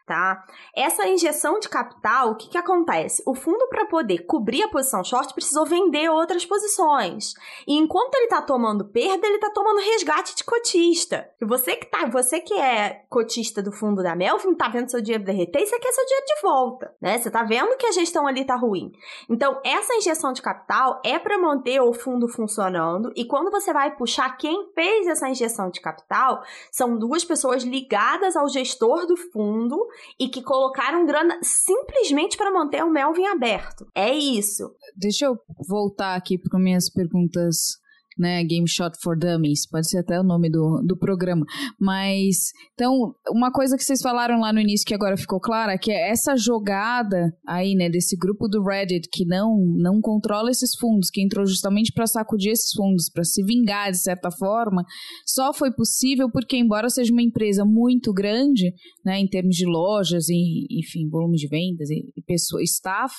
S4: tá? Essa injeção de capital, o que, que acontece? O fundo, para poder cobrir a posição short, precisou vender outras posições. E enquanto ele está tomando perda, ele está tomando resgate de cotista. E você que tá, você que é cotista do fundo da Melvin, tá vendo seu dinheiro derreter você quer seu dinheiro de volta, né? Você tá vendo que a gestão ali tá ruim. Então, essa injeção de capital é para manter o fundo funcionando e quando você vai puxar quem fez essa injeção de capital, são duas pessoas ligadas ao gestor do fundo e que colocaram grana simplesmente para manter o Melvin aberto. É isso.
S3: Deixa eu voltar aqui para minhas perguntas né? Game Shot for Dummies, pode ser até o nome do, do programa. Mas, então, uma coisa que vocês falaram lá no início que agora ficou clara, que é essa jogada aí, né, desse grupo do Reddit que não, não controla esses fundos, que entrou justamente para sacudir esses fundos, para se vingar de certa forma, só foi possível porque, embora seja uma empresa muito grande, né, em termos de lojas e, enfim, volume de vendas e, e pessoa, staff,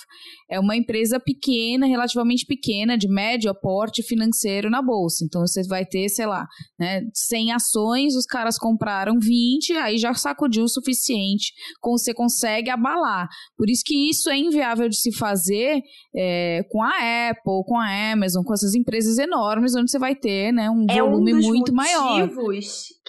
S3: é uma empresa pequena, relativamente pequena, de médio aporte financeiro na bolsa. Então você vai ter, sei lá, né, 100 ações, os caras compraram 20, aí já sacudiu o suficiente, você consegue abalar. Por isso que isso é inviável de se fazer é, com a Apple, com a Amazon, com essas empresas enormes, onde você vai ter né, um é volume um muito maior.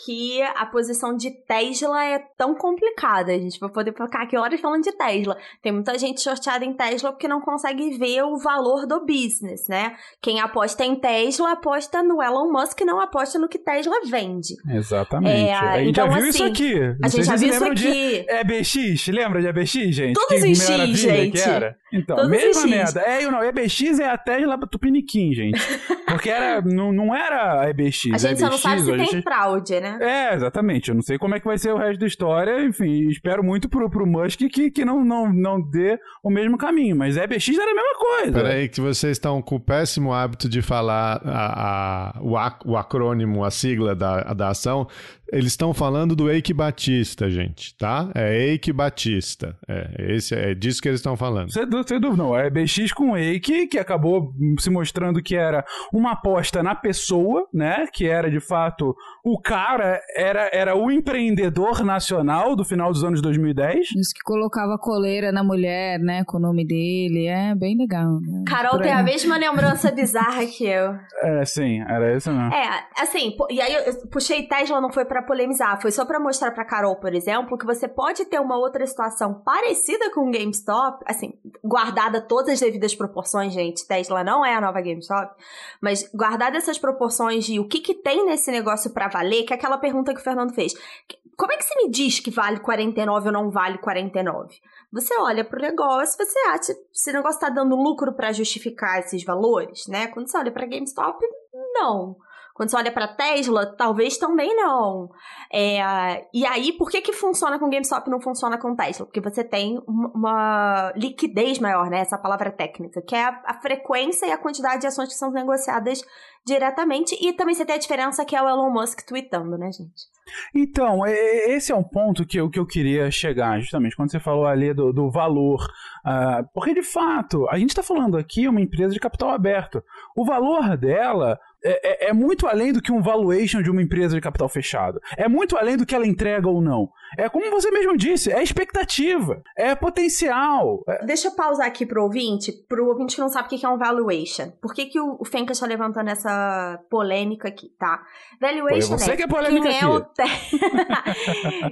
S4: que a posição de Tesla é tão complicada. A gente vai poder ficar aqui horas falando de Tesla. Tem muita gente sorteada em Tesla porque não consegue ver o valor do business, né? Quem aposta em Tesla aposta aposta no Elon Musk, não aposta no que Tesla vende.
S5: Exatamente. É, a gente então, já viu assim, isso aqui. Não
S4: a gente já viu isso aqui.
S5: De EBX, lembra de EBX, gente?
S4: Todos
S5: que
S4: os X, gente.
S5: Que era? Então, Todos mesma merda. É, não, EBX é a Tesla Tupiniquim, gente. Porque era, não, não era a EBX.
S4: A gente
S5: EBX,
S4: só não sabe se tem fraude, né?
S5: É, exatamente. Eu não sei como é que vai ser o resto da história. Enfim, espero muito pro, pro Musk que, que não, não, não dê o mesmo caminho. Mas EBX era a mesma coisa.
S2: Peraí, que vocês estão com o péssimo hábito de falar a, a, o, ac, o acrônimo, a sigla da, da ação. Eles estão falando do Eike Batista, gente, tá? É Eike Batista. É, esse, é disso que eles estão falando.
S5: Sem dúvida, não. É BX com Eike, que acabou se mostrando que era uma aposta na pessoa, né? Que era, de fato, o cara era, era o empreendedor nacional do final dos anos 2010.
S3: Isso que colocava coleira na mulher, né? Com o nome dele. É bem legal. Né?
S4: Carol tem a mesma lembrança bizarra que eu.
S5: É, sim. Era isso mesmo.
S4: É, assim, e aí eu puxei Tesla, não foi para polemizar, foi só para mostrar para Carol, por exemplo, que você pode ter uma outra situação parecida com o GameStop, assim, guardada todas as devidas proporções, gente. Tesla não é a nova GameStop, mas guardada essas proporções de o que que tem nesse negócio para valer, que é aquela pergunta que o Fernando fez. Como é que você me diz que vale 49 ou não vale 49? Você olha pro negócio, você acha se o negócio tá dando lucro para justificar esses valores, né? Quando você olha para GameStop, não. Quando você olha para Tesla, talvez também não. É, e aí, por que que funciona com GameStop e não funciona com Tesla? Porque você tem uma liquidez maior, né? Essa palavra técnica, que é a, a frequência e a quantidade de ações que são negociadas diretamente. E também você tem a diferença que é o Elon Musk tweetando, né, gente?
S5: Então, esse é um ponto que eu, que eu queria chegar, justamente, quando você falou ali do, do valor. Uh, porque, de fato, a gente está falando aqui uma empresa de capital aberto. O valor dela é, é, é, muito além do que um valuation de uma empresa de capital fechado. É muito além do que ela entrega ou não. É como você mesmo disse, é expectativa, é potencial. É...
S4: Deixa eu pausar aqui pro ouvinte, pro ouvinte que não sabe o que é um valuation. Por que, que o, o Fencas está levantando essa polêmica aqui, tá?
S5: Valuation você é, que é polêmica quem é aqui.
S4: o,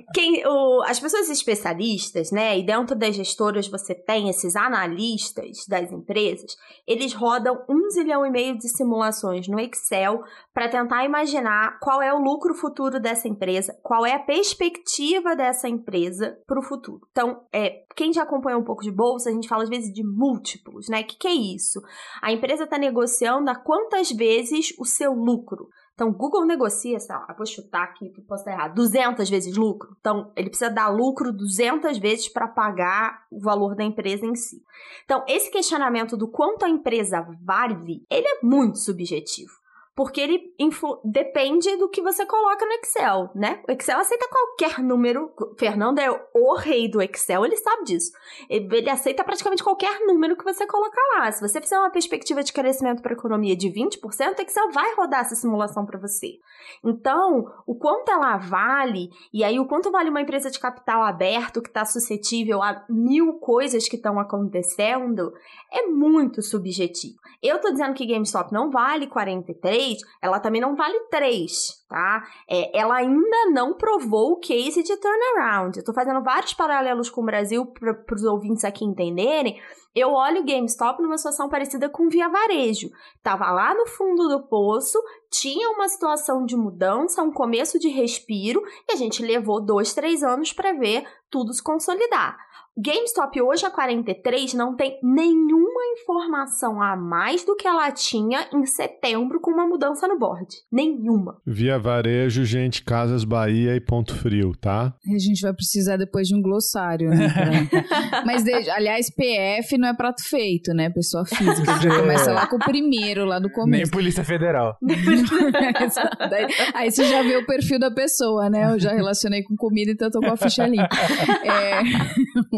S4: (laughs) quem, o As pessoas especialistas, né, e dentro das gestoras você tem esses analistas das empresas, eles rodam um zilhão e meio de simulações no Excel Excel para tentar imaginar qual é o lucro futuro dessa empresa, qual é a perspectiva dessa empresa para o futuro. Então, é, quem já acompanha um pouco de bolsa, a gente fala às vezes de múltiplos, né? O que, que é isso? A empresa está negociando a quantas vezes o seu lucro. Então, Google negocia, sei lá, vou chutar aqui, posso estar errado, 200 vezes lucro. Então, ele precisa dar lucro 200 vezes para pagar o valor da empresa em si. Então, esse questionamento do quanto a empresa vale, ele é muito subjetivo porque ele depende do que você coloca no Excel, né? O Excel aceita qualquer número. Fernando é o rei do Excel, ele sabe disso. Ele aceita praticamente qualquer número que você colocar lá. Se você fizer uma perspectiva de crescimento para a economia de 20%, o Excel vai rodar essa simulação para você. Então, o quanto ela vale, e aí o quanto vale uma empresa de capital aberto que está suscetível a mil coisas que estão acontecendo, é muito subjetivo. Eu estou dizendo que GameStop não vale 43 ela também não vale 3, tá? É, ela ainda não provou o case de turnaround. Eu tô fazendo vários paralelos com o Brasil para os ouvintes aqui entenderem. Eu olho o GameStop numa situação parecida com Via Varejo. Tava lá no fundo do poço, tinha uma situação de mudança, um começo de respiro, e a gente levou dois, três anos para ver tudo se consolidar. GameStop hoje a 43 não tem nenhuma informação a mais do que ela tinha em setembro com uma mudança no board. Nenhuma.
S2: Via varejo, gente, Casas Bahia e Ponto Frio, tá?
S3: A gente vai precisar depois de um glossário, né? (laughs) Mas, aliás, PF não é prato feito, né? Pessoa física. Já começa lá com o primeiro, lá do começo.
S5: Nem Polícia Federal. (laughs)
S3: Aí você já vê o perfil da pessoa, né? Eu já relacionei com comida, então eu tô com a ficha ali. É...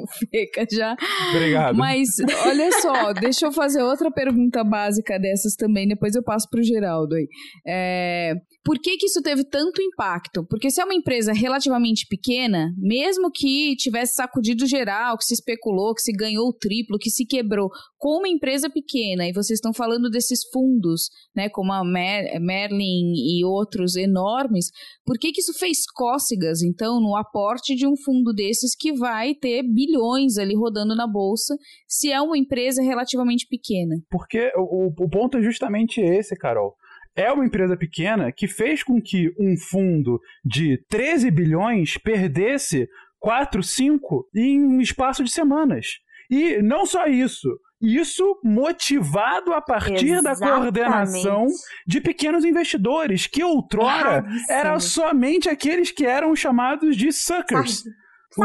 S3: (laughs) Feca já.
S5: Obrigado.
S3: Mas, olha só, deixa eu fazer outra pergunta básica dessas também, depois eu passo pro Geraldo aí. É, por que, que isso teve tanto impacto? Porque se é uma empresa relativamente pequena, mesmo que tivesse sacudido geral, que se especulou, que se ganhou o triplo, que se quebrou, com uma empresa pequena, e vocês estão falando desses fundos, né, como a Mer Merlin e outros enormes, por que, que isso fez cócegas, então, no aporte de um fundo desses que vai ter bilhões ali rodando na bolsa, se é uma empresa relativamente pequena?
S5: Porque o, o ponto é justamente esse, Carol é uma empresa pequena que fez com que um fundo de 13 bilhões perdesse 4, 5 em um espaço de semanas. E não só isso, isso motivado a partir
S4: Exatamente.
S5: da coordenação de pequenos investidores, que outrora
S4: Erradíssimo.
S5: era somente aqueles que eram chamados de suckers.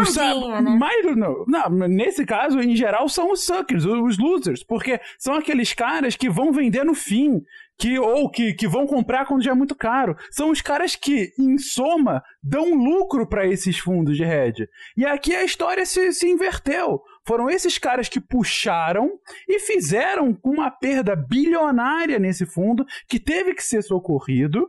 S4: Sardinha, né?
S5: mais, não, não, nesse caso, em geral, são os suckers, os losers, porque são aqueles caras que vão vender no fim, que ou que, que vão comprar quando já é muito caro. São os caras que, em soma, dão lucro para esses fundos de hedge. E aqui a história se, se inverteu. Foram esses caras que puxaram e fizeram uma perda bilionária nesse fundo que teve que ser socorrido.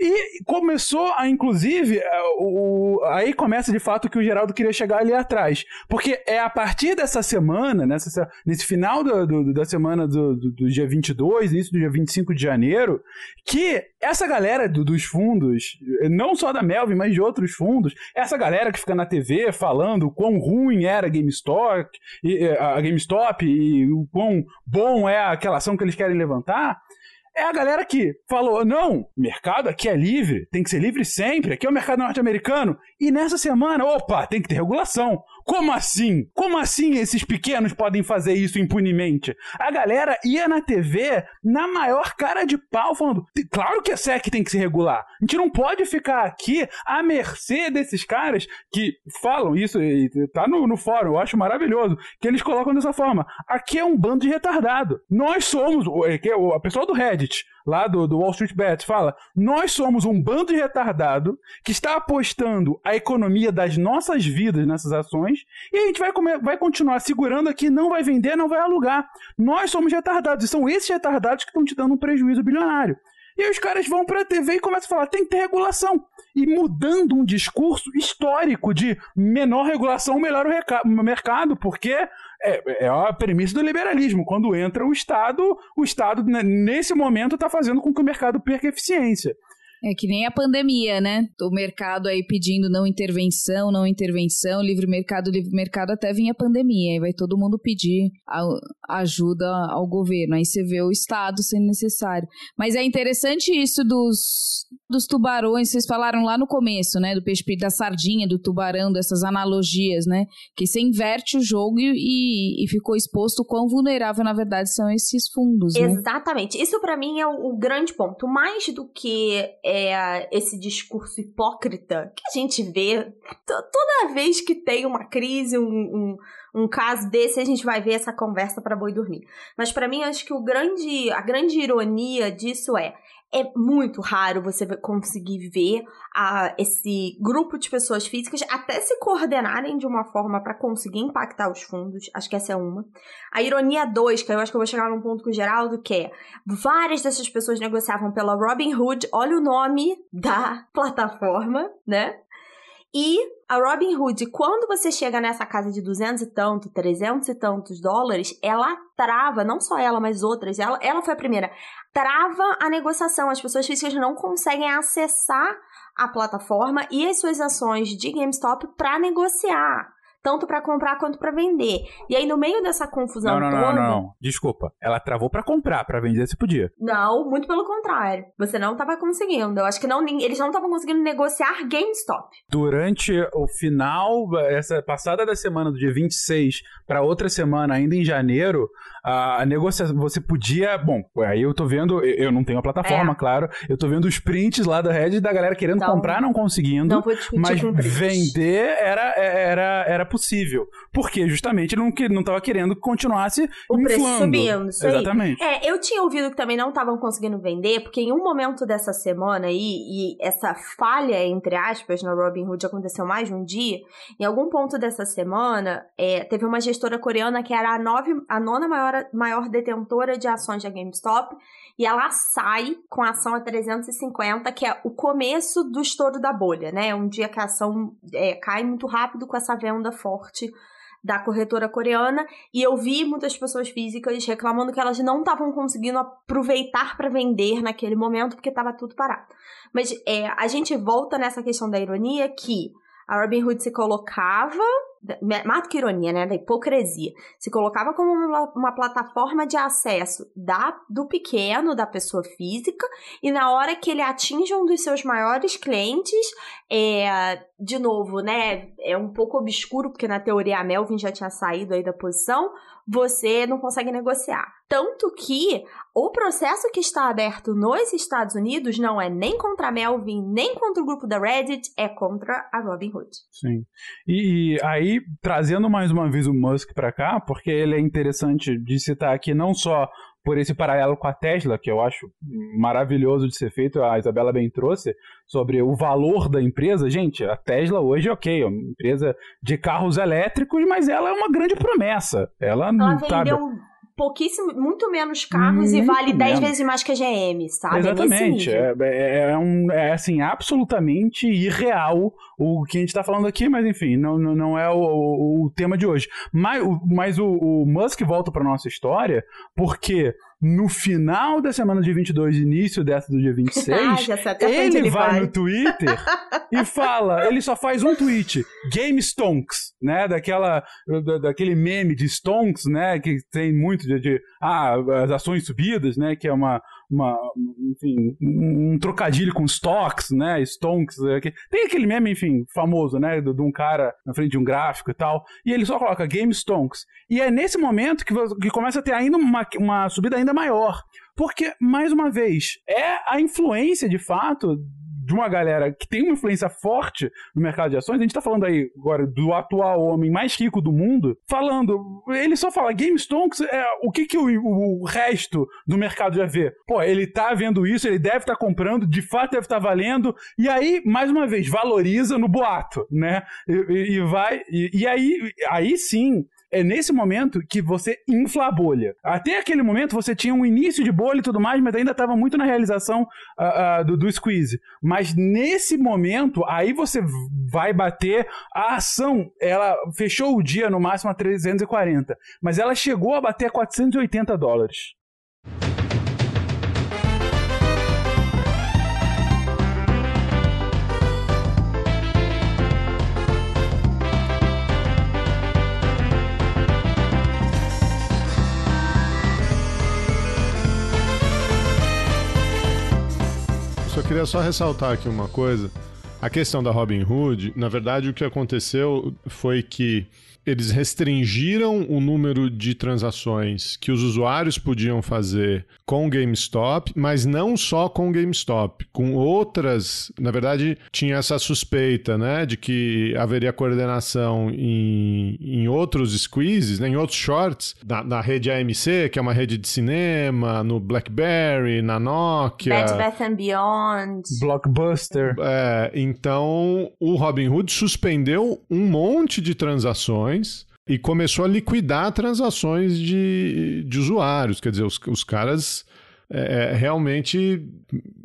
S5: E começou a, inclusive, eh, o, aí começa de fato que o Geraldo queria chegar ali atrás. Porque é a partir dessa semana, nessa, se- nesse final do- do- da semana do, do, do dia 22, início do dia 25 de janeiro, que essa galera do- dos fundos, não só da Melvin, mas de outros fundos, essa galera que fica na TV falando o quão ruim era a GameStop, a GameStop e o quão bom é aquela ação que eles querem levantar, é a galera que falou: não, mercado aqui é livre, tem que ser livre sempre, aqui é o mercado norte-americano. E nessa semana, opa, tem que ter regulação. Como assim? Como assim esses pequenos podem fazer isso impunemente? A galera ia na TV na maior cara de pau, falando: claro que a SEC tem que se regular. A gente não pode ficar aqui à mercê desses caras que falam isso, e tá no, no fórum, eu acho maravilhoso, que eles colocam dessa forma. Aqui é um bando de retardado. Nós somos, o- é é a pessoa do Reddit, lá do, do Wall Street Bets, fala: nós somos um bando de retardado que está apostando a economia das nossas vidas nessas ações e a gente vai, come- vai continuar segurando aqui, não vai vender, não vai alugar. Nós somos retardados e são esses retardados que estão te dando um prejuízo bilionário. E aí os caras vão pra TV e começam a falar: tem que ter regulação. E mudando um discurso histórico de menor regulação, melhor o mercado, porque é, é a premissa do liberalismo. Quando entra o Estado, o Estado, né, nesse momento, está fazendo com que o mercado perca eficiência.
S3: É que nem a pandemia, né? O mercado aí pedindo não intervenção, não intervenção, livre mercado, livre mercado, até vir a pandemia. Aí vai todo mundo pedir ajuda ao governo. Aí você vê o Estado sendo necessário. Mas é interessante isso dos, dos tubarões, vocês falaram lá no começo, né? Do peixe da sardinha, do tubarão, dessas analogias, né? Que você inverte o jogo e, e ficou exposto o quão vulnerável, na verdade, são esses fundos, né?
S4: Exatamente. Isso pra mim é o grande ponto. Mais do que é, esse discurso hipócrita que a gente vê to- toda vez que tem uma crise, um, um, um caso desse, a gente vai ver essa conversa pra boi dormir. Mas pra mim, acho que o grande, a grande ironia disso é é muito raro você conseguir ver a, esse grupo de pessoas físicas até se coordenarem de uma forma pra conseguir impactar os fundos. Acho que essa é uma. A ironia 2, que eu acho que eu vou chegar num ponto com o Geraldo, que é várias dessas pessoas negociavam pela Robinhood, olha o nome da plataforma, né? E a Robinhood, quando você chega nessa casa de 200 e tanto, 300 e tantos dólares, ela trava, não só ela, mas outras, ela, ela foi a primeira, trava a negociação. As pessoas físicas não conseguem acessar a plataforma e as suas ações de GameStop para negociar. Tanto para comprar quanto para vender. E aí, no meio dessa confusão
S5: Não, não,
S4: toda.
S5: não, não, não. Desculpa. Ela travou pra comprar, pra vender se podia.
S4: Não, muito pelo contrário. Você não estava conseguindo. Eu acho que não, eles não estavam conseguindo negociar GameStop.
S5: Durante o final, essa passada da semana do dia 26 para outra semana, ainda em janeiro, a, negociação, você podia. Bom, aí eu tô vendo, eu não tenho a plataforma,
S4: É.
S5: claro. Eu tô vendo os prints lá da Reddit da galera querendo
S4: Então,
S5: comprar, não conseguindo.
S4: Não
S5: Mas vender era, era, era possível. Porque justamente ele não, que- não tava querendo que continuasse
S4: O preço
S5: inflando.
S4: subindo, isso aí.
S5: Exatamente.
S4: É, eu tinha ouvido que também não estavam conseguindo vender, porque em um momento dessa semana aí, e essa falha, entre aspas, na Robinhood aconteceu mais de um dia, em algum ponto dessa semana, é, teve uma gestora coreana que era a, nove, a nona maior, maior detentora de ações da GameStop, e ela sai com a ação a 350, que é o começo do estouro da bolha, né? Um dia que a ação é, cai muito rápido com essa venda forte da corretora coreana e eu vi muitas pessoas físicas reclamando que elas não estavam conseguindo aproveitar para vender naquele momento porque estava tudo parado. Mas é, a gente volta nessa questão da ironia que a Robinhood se colocava mais do que ironia, né, da hipocrisia, se colocava como uma, uma, plataforma de acesso da, do pequeno, da pessoa física, e na hora que ele atinge um dos seus maiores clientes, é, de novo, né, é um pouco obscuro, porque na teoria a Melvin já tinha saído aí da posição, você não consegue negociar. Tanto que o processo que está aberto nos Estados Unidos não é nem contra a Melvin, nem contra o grupo da Reddit, é contra a Robinhood.
S5: Sim. E, e aí, trazendo mais uma vez o Musk para cá, porque ele é interessante de citar aqui não só por esse paralelo com a Tesla, que eu acho maravilhoso de ser feito, a Isabela bem trouxe, sobre o valor da empresa. Gente, a Tesla hoje, ok, é uma empresa de carros elétricos, mas ela é uma grande promessa. Ela,
S4: ela vendeu pouquíssimo, muito menos carros muito e vale 10 vezes mais que a GM, sabe?
S5: Exatamente. É, é, é, um, é assim, absolutamente irreal o que a gente está falando aqui, mas enfim, não, não, não é o, o, o, tema de hoje. Mas, o, mas o, o Musk volta para nossa história porque no final da semana de 22, início dessa do dia 26, (laughs) ah, ele, ele vai, vai. no Twitter e fala, ele só faz um tweet, Game Stonks, né, daquela, da, daquele meme de Stonks, né, que tem muito de, de, ah, as ações subidas, né, que é uma, uma, enfim, um, trocadilho com stocks, né? Stonks. É tem aquele meme, enfim, famoso, né? De, de, um cara na frente de um gráfico e tal. E ele só coloca Game Stonks. E é nesse momento que, que começa a ter ainda uma, uma subida ainda maior. Porque, mais uma vez, é a influência de fato de uma galera que tem uma influência forte no mercado de ações, a gente tá falando aí agora do atual homem mais rico do mundo, falando, ele só fala, GameStonks, é, o que que o, o, resto do mercado já vê? Pô, ele tá vendo isso, ele deve estar tá comprando, de fato deve estar tá valendo, e aí, mais uma vez, valoriza no boato, né? E, e vai, e, e aí, aí sim, é nesse momento que você infla a bolha. Até aquele momento você tinha um início de bolha e tudo mais, mas ainda estava muito na realização uh, uh, do, do squeeze. Mas nesse momento, aí você vai bater a ação. Ela fechou o dia no máximo a 340, mas ela chegou a bater a 480 dólares.
S2: Queria só ressaltar aqui uma coisa. A questão da Robin Hood, na verdade, o que aconteceu foi que eles restringiram o número de transações que os usuários podiam fazer com o GameStop, mas não só com o GameStop, com outras. Na verdade, tinha essa suspeita, né, de que haveria coordenação em, em outros squeezes, né, em outros shorts, na, na rede AMC, que é uma rede de cinema, no BlackBerry, na Nokia.
S4: Bed Bath and Beyond.
S5: Blockbuster.
S2: É, então o Robinhood suspendeu um monte de transações e começou a liquidar transações de, de usuários. Quer dizer, os, os caras é, é realmente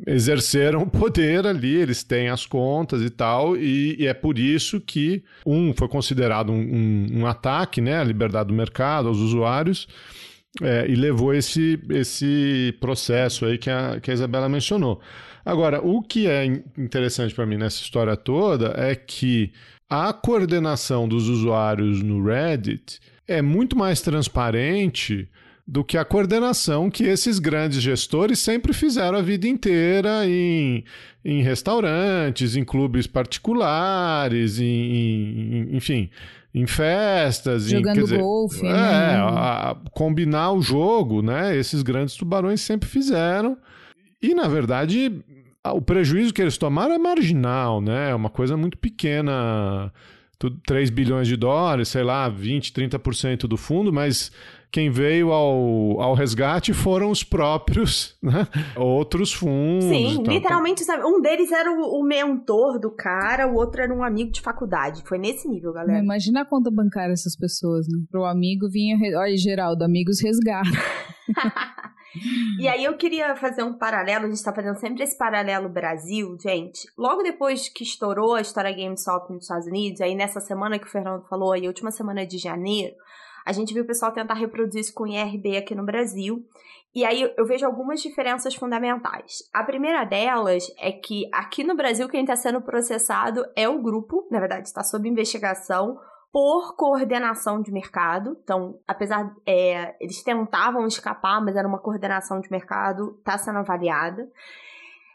S2: exerceram poder ali, eles têm as contas e tal, e, e é por isso que, um, foi considerado um, um, um ataque né, à liberdade do mercado, aos usuários, é, e levou esse, esse processo aí que a, que a Isabela mencionou. Agora, o que é interessante para mim nessa história toda é que a coordenação dos usuários no Reddit é muito mais transparente do que a coordenação que esses grandes gestores sempre fizeram a vida inteira em, em restaurantes, em clubes particulares, em, em enfim, em festas,
S3: jogando
S2: em, dizer,
S3: golfe,
S2: é,
S3: né?
S2: a, a, combinar o jogo, né? Esses grandes tubarões sempre fizeram. E na verdade, o prejuízo que eles tomaram é marginal, né? É uma coisa muito pequena. 3 bilhões de dólares, sei lá, 20, 30% do fundo, mas quem veio ao, ao resgate foram os próprios, (laughs) né? Outros fundos.
S4: Sim, literalmente, sabe? Um deles era o, o, mentor do cara, o outro era um amigo de faculdade. Foi nesse nível, galera.
S3: Imagina a conta bancária dessas pessoas, né? Pro amigo vinha. Olha, Geraldo, amigos resgate. (laughs)
S4: e aí eu queria fazer um paralelo, a gente tá fazendo sempre esse paralelo Brasil, gente. Logo depois que estourou a história GameStop nos Estados Unidos, aí nessa semana que o Fernando falou, aí última semana de janeiro, a gente viu o pessoal tentar reproduzir isso com IRB aqui no Brasil. E aí eu vejo algumas diferenças fundamentais. A primeira delas é que aqui no Brasil quem está sendo processado é o grupo, na verdade está sob investigação, por coordenação de mercado. Então, apesar é, eles tentavam escapar, mas era uma coordenação de mercado, está sendo avaliada.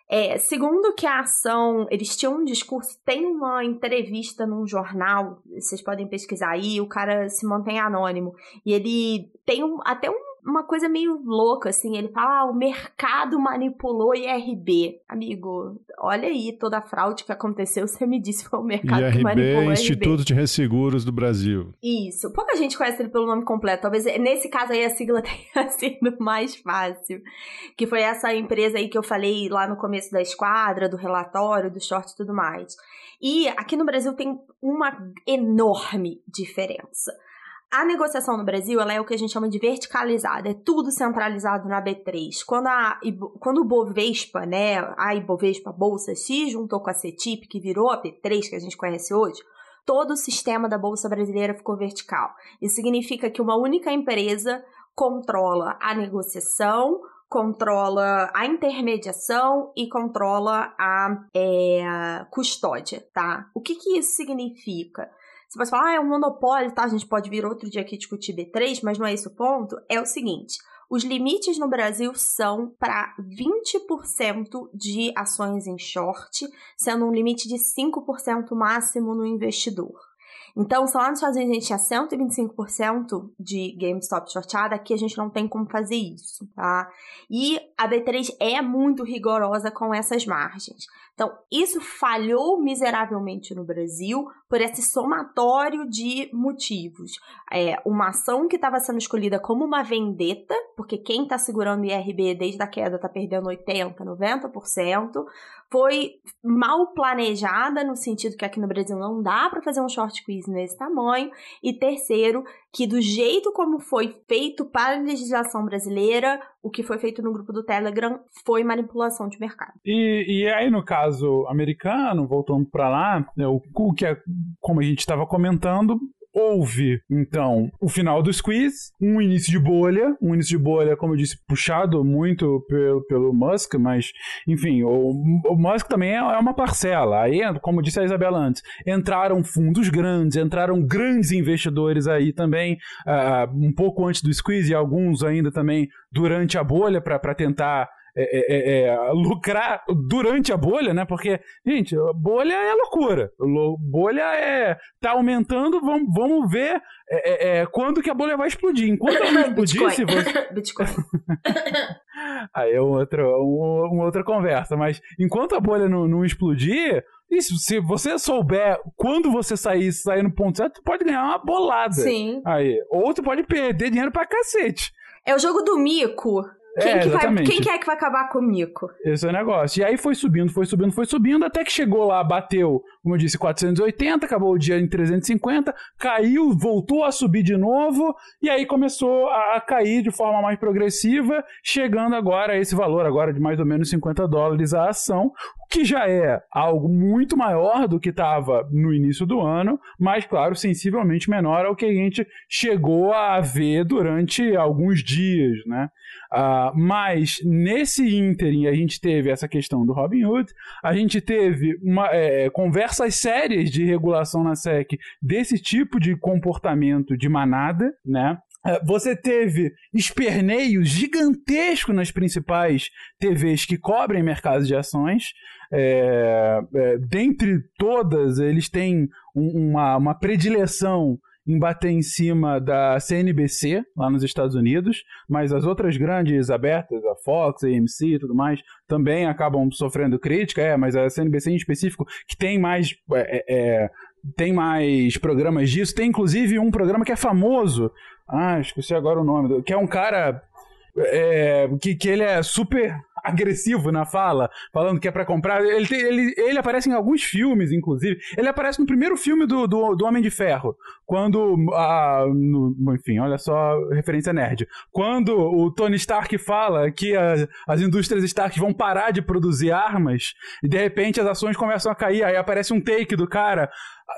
S4: É, segundo que a ação, eles tinham um discurso, tem uma entrevista num jornal, vocês podem pesquisar aí, o cara se mantém anônimo, e ele tem um, até um uma coisa meio louca, assim. Ele fala, ah, o mercado manipulou IRB. Amigo, olha aí toda a fraude que aconteceu. (laughs) Você me disse que foi o mercado
S2: IRB,
S4: que manipulou
S2: Instituto de Resseguros do Brasil.
S4: Isso. Pouca gente conhece ele pelo nome completo. Talvez nesse caso aí a sigla (laughs) tenha sido mais fácil. Que foi essa empresa aí que eu falei lá no começo da esquadra, do relatório, do short e tudo mais. E aqui no Brasil tem uma enorme diferença. A negociação no Brasil ela é o que a gente chama de verticalizada, é tudo centralizado na B3. Quando, a, quando o Bovespa, né, a Ibovespa Bolsa se juntou com a CETIP, que virou a B3 que a gente conhece hoje, todo o sistema da Bolsa Brasileira ficou vertical. Isso significa que uma única empresa controla a negociação, controla a intermediação e controla a é, custódia, tá? O que, que isso significa? Você pode falar, ah, é um monopólio, tá? A gente pode vir outro dia aqui discutir B3, mas não é esse o ponto. É o seguinte: os limites no Brasil são para 20% de ações em short, sendo um limite de 5% máximo no investidor. Então, se lá nos Estados Unidos a gente tinha 125% de GameStop shortada, aqui a gente não tem como fazer isso, tá? E a B3 é muito rigorosa com essas margens. Então, isso falhou miseravelmente no Brasil por esse somatório de motivos. É, uma ação que estava sendo escolhida como uma vendetta, porque quem está segurando o IRB desde a queda está perdendo 80%, 90%, foi mal planejada, no sentido que aqui no Brasil não dá para fazer um short quiz nesse tamanho. E terceiro, que do jeito como foi feito para a legislação brasileira, o que foi feito no grupo do Telegram foi manipulação de mercado.
S5: E, e aí, no caso americano, voltando para lá, né, o que é, como a gente estava comentando, houve, então, o final do squeeze, um início de bolha, um início de bolha, como eu disse, puxado muito pelo, pelo Musk, mas, enfim, o, o Musk também é, é uma parcela. Aí, como disse a Isabela antes, entraram fundos grandes, entraram grandes investidores aí também, uh, um pouco antes do squeeze, e alguns ainda também durante a bolha para tentar é é, é, é, lucrar durante a bolha, né? Porque, gente, bolha é loucura. Bolha é. tá aumentando, vamos, vamos ver é, quando que a bolha vai explodir. Enquanto ela não (coughs) explodir, se você. (coughs) Bitcoin. (laughs) Aí é outra, um, uma outra conversa. Mas enquanto a bolha não, não explodir. Isso, se você souber quando você sair, sair no ponto certo, tu pode ganhar uma bolada.
S4: Sim.
S5: Aí. Ou tu pode perder dinheiro pra cacete.
S4: É o jogo do mico. Quem, é, que vai, quem que é que vai acabar com o mico?
S5: Esse é o negócio. E aí foi subindo, foi subindo, foi subindo, até que chegou lá, bateu, como eu disse, 480, acabou o dia em 350, caiu, voltou a subir de novo, e aí começou a cair de forma mais progressiva, chegando agora a esse valor, agora de mais ou menos 50 dólares a ação, que já é algo muito maior do que estava no início do ano, mas, claro, sensivelmente menor ao que a gente chegou a ver durante alguns dias, né? Uh, mas nesse ínterim a gente teve essa questão do Robin Hood, a gente teve uma, é, conversas sérias de regulação na SEC desse tipo de comportamento de manada, né? É, você teve esperneios gigantescos nas principais TVs que cobrem mercados de ações. É, é, dentre todas, eles têm um, uma, uma predileção em bater em cima da CNBC, lá nos Estados Unidos, mas as outras grandes abertas, a Fox, a AMC e tudo mais, também acabam sofrendo crítica, é, mas a CNBC em específico, que tem mais. É, é, tem mais programas disso, tem inclusive um programa que é famoso, ah, esqueci agora o nome, que é um cara é, que, que ele é super (laughs) agressivo na fala, falando que é para comprar. Ele, tem, ele, ele aparece em alguns filmes, inclusive. Ele aparece no primeiro filme do, do, do Homem de Ferro. Quando. A, no, enfim, olha só, referência nerd. Quando o Tony Stark fala que a, as indústrias Stark vão parar de produzir armas, e de repente as ações começam a cair, aí aparece um take do cara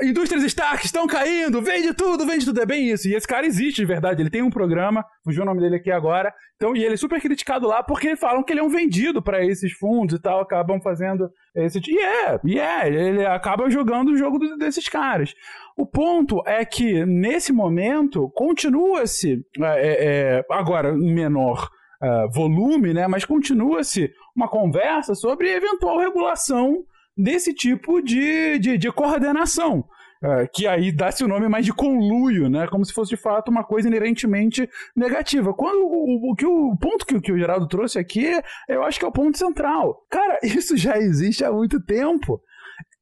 S5: indústrias Stark estão caindo, vende tudo, vende tudo. É bem isso. E esse cara existe de verdade. Ele tem um programa, fugiu o nome dele aqui agora. Então, e ele é super criticado lá porque falam que ele é um vendido para esses fundos e tal, acabam fazendo esse. E é, e é, ele acaba jogando o jogo desses caras. O ponto é que, nesse momento, continua-se, é, é, é agora em menor uh, volume, né, mas continua-se uma conversa sobre eventual regulação desse tipo de, de, de coordenação. Uh, que aí dá-se o nome mais de conluio, né? Como se fosse de fato uma coisa inerentemente negativa. Quando o, o, que o ponto que, que o Geraldo trouxe aqui, eu acho que é o ponto central. Cara, (laughs) isso já existe há muito tempo.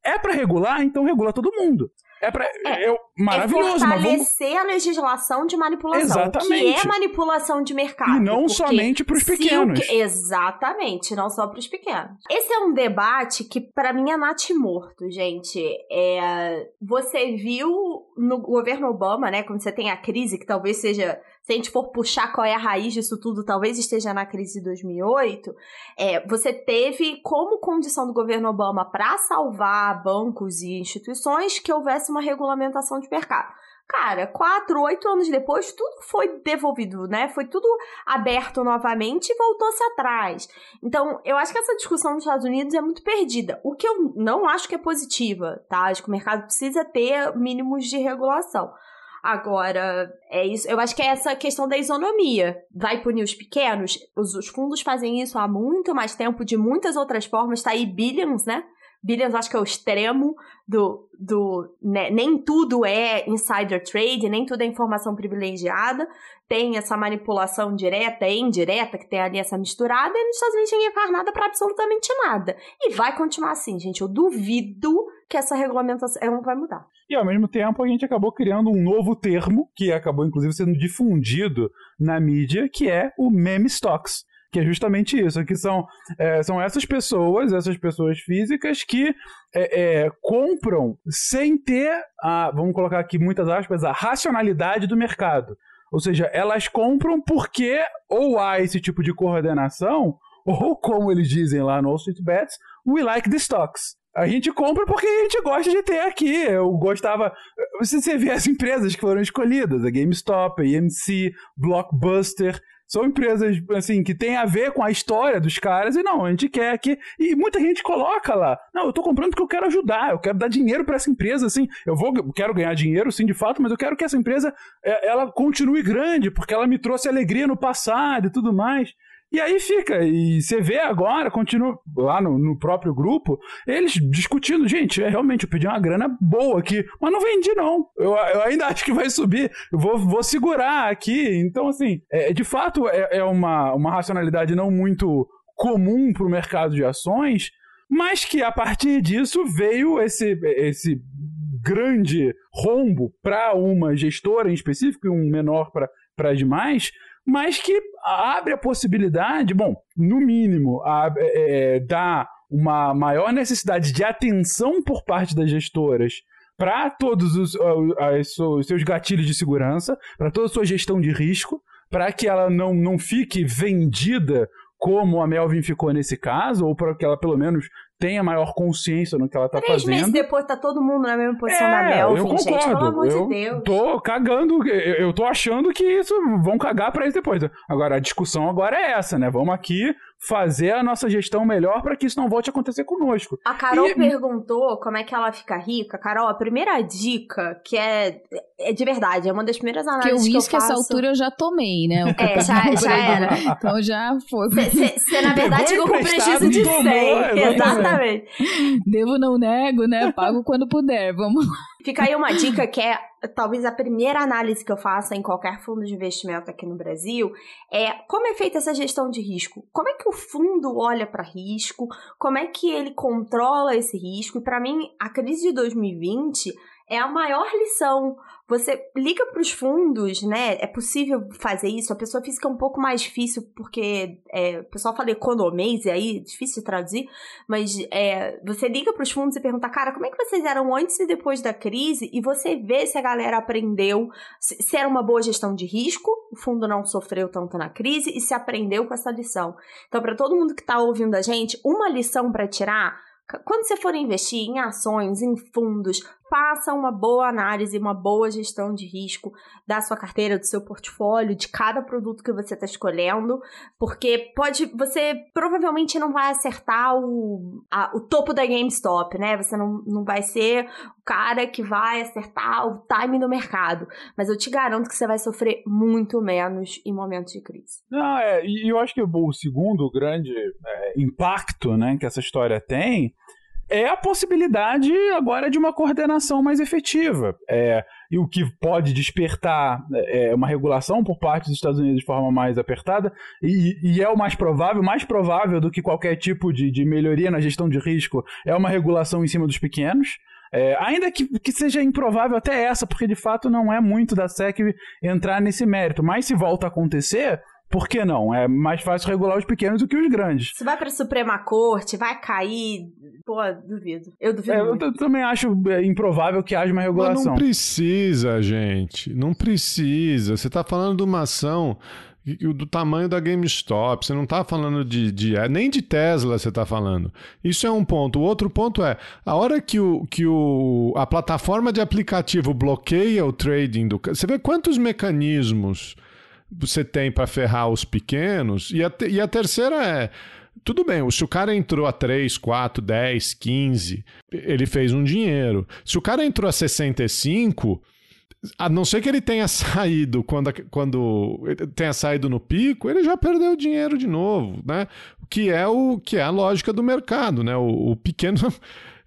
S5: É para regular, então regula todo mundo. É, pra, é, é maravilhoso. É
S4: fortalecer vamos... a legislação de manipulação. Exatamente. Que é manipulação de mercado.
S5: E não somente para os pequenos.
S4: Que... Exatamente, não só para os pequenos. Esse é um debate que, para mim, é natimorto, gente. É... Você viu no governo Obama, né, quando você tem a crise, que talvez seja se a gente for puxar qual é a raiz disso tudo, talvez esteja na crise de 2008, é, você teve como condição do governo Obama para salvar bancos e instituições que houvesse uma regulamentação de mercado. Cara, quatro, oito anos depois, tudo foi devolvido, né? Foi tudo aberto novamente e voltou-se atrás. Então, eu acho que essa discussão nos Estados Unidos é muito perdida. O que eu não acho que é positiva, tá? Acho que o mercado precisa ter mínimos de regulação. Agora, é isso. Eu acho que é essa questão da isonomia. Vai punir os pequenos? Os, os fundos fazem isso há muito mais tempo, de muitas outras formas. Tá aí Billions, né? Billions acho que é o extremo do. do né? Nem tudo é insider trade, nem tudo é informação privilegiada. Tem essa manipulação direta e indireta, que tem ali essa misturada, e nos Estados Unidos ninguém faz nada para absolutamente nada. E vai continuar assim, gente. Eu duvido que essa regulamentação vai mudar.
S5: E ao mesmo tempo a gente acabou criando um novo termo, que acabou inclusive sendo difundido na mídia, que é o meme stocks que é justamente isso, que são, é, são essas pessoas, essas pessoas físicas que é, é, compram sem ter, a, vamos colocar aqui muitas aspas, a racionalidade do mercado. Ou seja, elas compram porque ou há esse tipo de coordenação, ou como eles dizem lá no Wall Street Bets, we like the stocks. A gente compra porque a gente gosta de ter aqui. Eu gostava. Você vê as empresas que foram escolhidas, a GameStop, a EMC, Blockbuster, são empresas assim que tem a ver com a história dos caras e não, a gente quer que e muita gente coloca lá. Não, eu tô comprando porque eu quero ajudar, eu quero dar dinheiro para essa empresa assim. Eu vou quero ganhar dinheiro sim de fato, mas eu quero que essa empresa é, ela continue grande porque ela me trouxe alegria no passado e tudo mais. E aí fica, e você vê agora, continua lá no, no, próprio grupo, eles discutindo, gente, é, realmente, eu pedi uma grana boa aqui, mas não vendi não, eu, eu ainda (laughs) acho que vai subir, eu vou, vou segurar aqui, então assim, é, de fato é, é uma, uma racionalidade não muito comum para o mercado de ações, mas que a partir disso veio esse, esse grande rombo para uma gestora em específico e um menor para demais, mas que abre a possibilidade, bom, no mínimo, a, é, é, dá uma maior necessidade de atenção por parte das gestoras para todos os, os, seus gatilhos de segurança, para toda a sua gestão de risco, para que ela não, não fique vendida como a Melvin ficou nesse caso, ou para que ela pelo menos tenha maior consciência no que ela tá
S4: Três
S5: fazendo. Três
S4: meses depois tá todo mundo na mesma posição é, da Melvin, eu concordo. gente, pelo amor
S5: eu
S4: de Deus.
S5: tô cagando, eu tô achando que isso vão cagar para isso depois. Agora, a discussão agora é essa, né? Vamos aqui fazer a nossa gestão melhor para que isso não volte a acontecer conosco.
S4: A Carol e... perguntou como é que ela fica rica. Carol, a primeira dica, que é, é de verdade, é uma das primeiras análises que
S3: eu
S4: que eu faço...
S3: essa altura eu já tomei, né?
S4: é, já, já era.
S3: Então já foi.
S4: Você, na verdade, ficou com prejuízo de 100. Tomou, exatamente. exatamente.
S3: Devo, não nego, né? Pago quando puder. Vamos lá.
S4: Fica aí uma dica que é talvez a primeira análise que eu faça em qualquer fundo de investimento aqui no Brasil é como é feita essa gestão de risco. Como é que o fundo olha para risco? Como é que ele controla esse risco? E para mim, a crise de 2020 é a maior lição. Você liga para os fundos, né? É possível fazer isso. A pessoa física é um pouco mais difícil, porque é, o pessoal fala economês, e aí difícil de traduzir, mas é, você liga para os fundos e pergunta, cara, como é que vocês eram antes e depois da crise? E você vê se a galera aprendeu, se, se era uma boa gestão de risco, o fundo não sofreu tanto na crise, e se aprendeu com essa lição. Então, para todo mundo que está ouvindo a gente, uma lição para tirar quando você for investir em ações, em fundos, faça uma boa análise, uma boa gestão de risco da sua carteira, do seu portfólio, de cada produto que você está escolhendo, porque pode, você provavelmente não vai acertar o, a, o topo da GameStop, né? Você não, não vai ser o cara que vai acertar o time do mercado, mas eu te garanto que você vai sofrer muito menos em momentos de crise.
S5: Não, é, e eu acho que o segundo grande é, impacto, né, que essa história tem é a possibilidade agora de uma coordenação mais efetiva. É, e o que pode despertar é, uma regulação por parte dos Estados Unidos de forma mais apertada, e, e é o mais provável, mais provável do que qualquer tipo de, de melhoria na gestão de risco, é uma regulação em cima dos pequenos. É, ainda que, que seja improvável até essa, porque de fato não é muito da SEC entrar nesse mérito, mas se volta a acontecer, por que não? É mais fácil regular os pequenos do que os grandes.
S4: Se vai pra Suprema Corte, vai cair. Pô, duvido. Eu duvido. É,
S5: eu, eu, também acho é, improvável que haja uma regulação. Mas
S2: não precisa, gente. Não precisa. Você tá falando de uma ação do tamanho da GameStop. Você não está falando de, de, é, nem de Tesla, você está falando. Isso é um ponto. O outro ponto é a hora que, o, que o, a plataforma de aplicativo bloqueia o trading do. Você vê quantos mecanismos você tem para ferrar os pequenos. E a, e a terceira é. Tudo bem, se o cara entrou a 3, 4, 10, 15, ele fez um dinheiro. Se o cara entrou a 65, a não ser que ele tenha (laughs) saído quando, quando tenha saído no pico, ele já perdeu dinheiro de novo, né? Que é o que é a lógica do mercado, né? O, o pequeno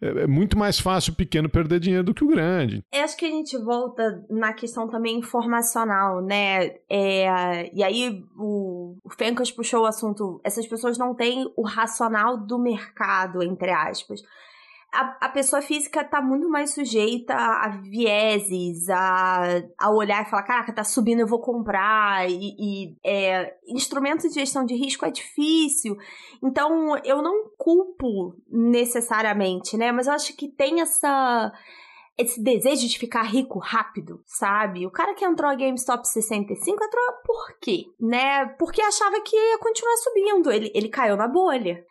S2: é, é muito mais fácil o pequeno perder dinheiro do que o grande.
S4: Eu acho que a gente volta na questão também informacional, né? É, e aí o, o Fencas puxou o assunto, essas pessoas não têm o racional do mercado, entre aspas a, a pessoa física tá muito mais sujeita a vieses, a, a olhar e falar, caraca, tá subindo, eu vou comprar. E, e é, instrumentos de gestão de risco é difícil. Então, eu não culpo necessariamente, né? Mas eu acho que tem essa esse desejo de ficar rico rápido, sabe? O cara que entrou a GameStop 65 entrou por quê? Né? Porque achava que ia continuar subindo. Ele, ele caiu na bolha.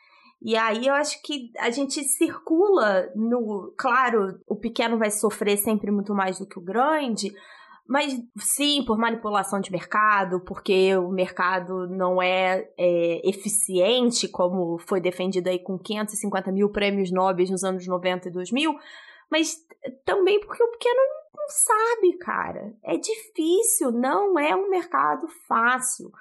S4: E aí eu acho que a gente circula no. Claro, o pequeno vai sofrer sempre muito mais do que o grande, mas sim, por manipulação de mercado, porque o mercado não é, é, eficiente, como foi defendido aí com 550 mil prêmios nobres nos anos 90 e 2000, mas também porque o pequeno não sabe, cara. É difícil, não é um mercado fácil.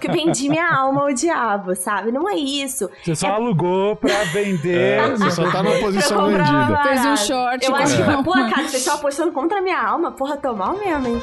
S4: Que eu vendi minha alma ao diabo, sabe? Não é isso.
S5: Você só é... alugou pra vender.
S2: É, você só tá numa posição vendida.
S3: Fez um short.
S4: Eu acho que, porra, cara, vocês estão apostando contra a minha alma. Porra, tô mal mesmo, hein?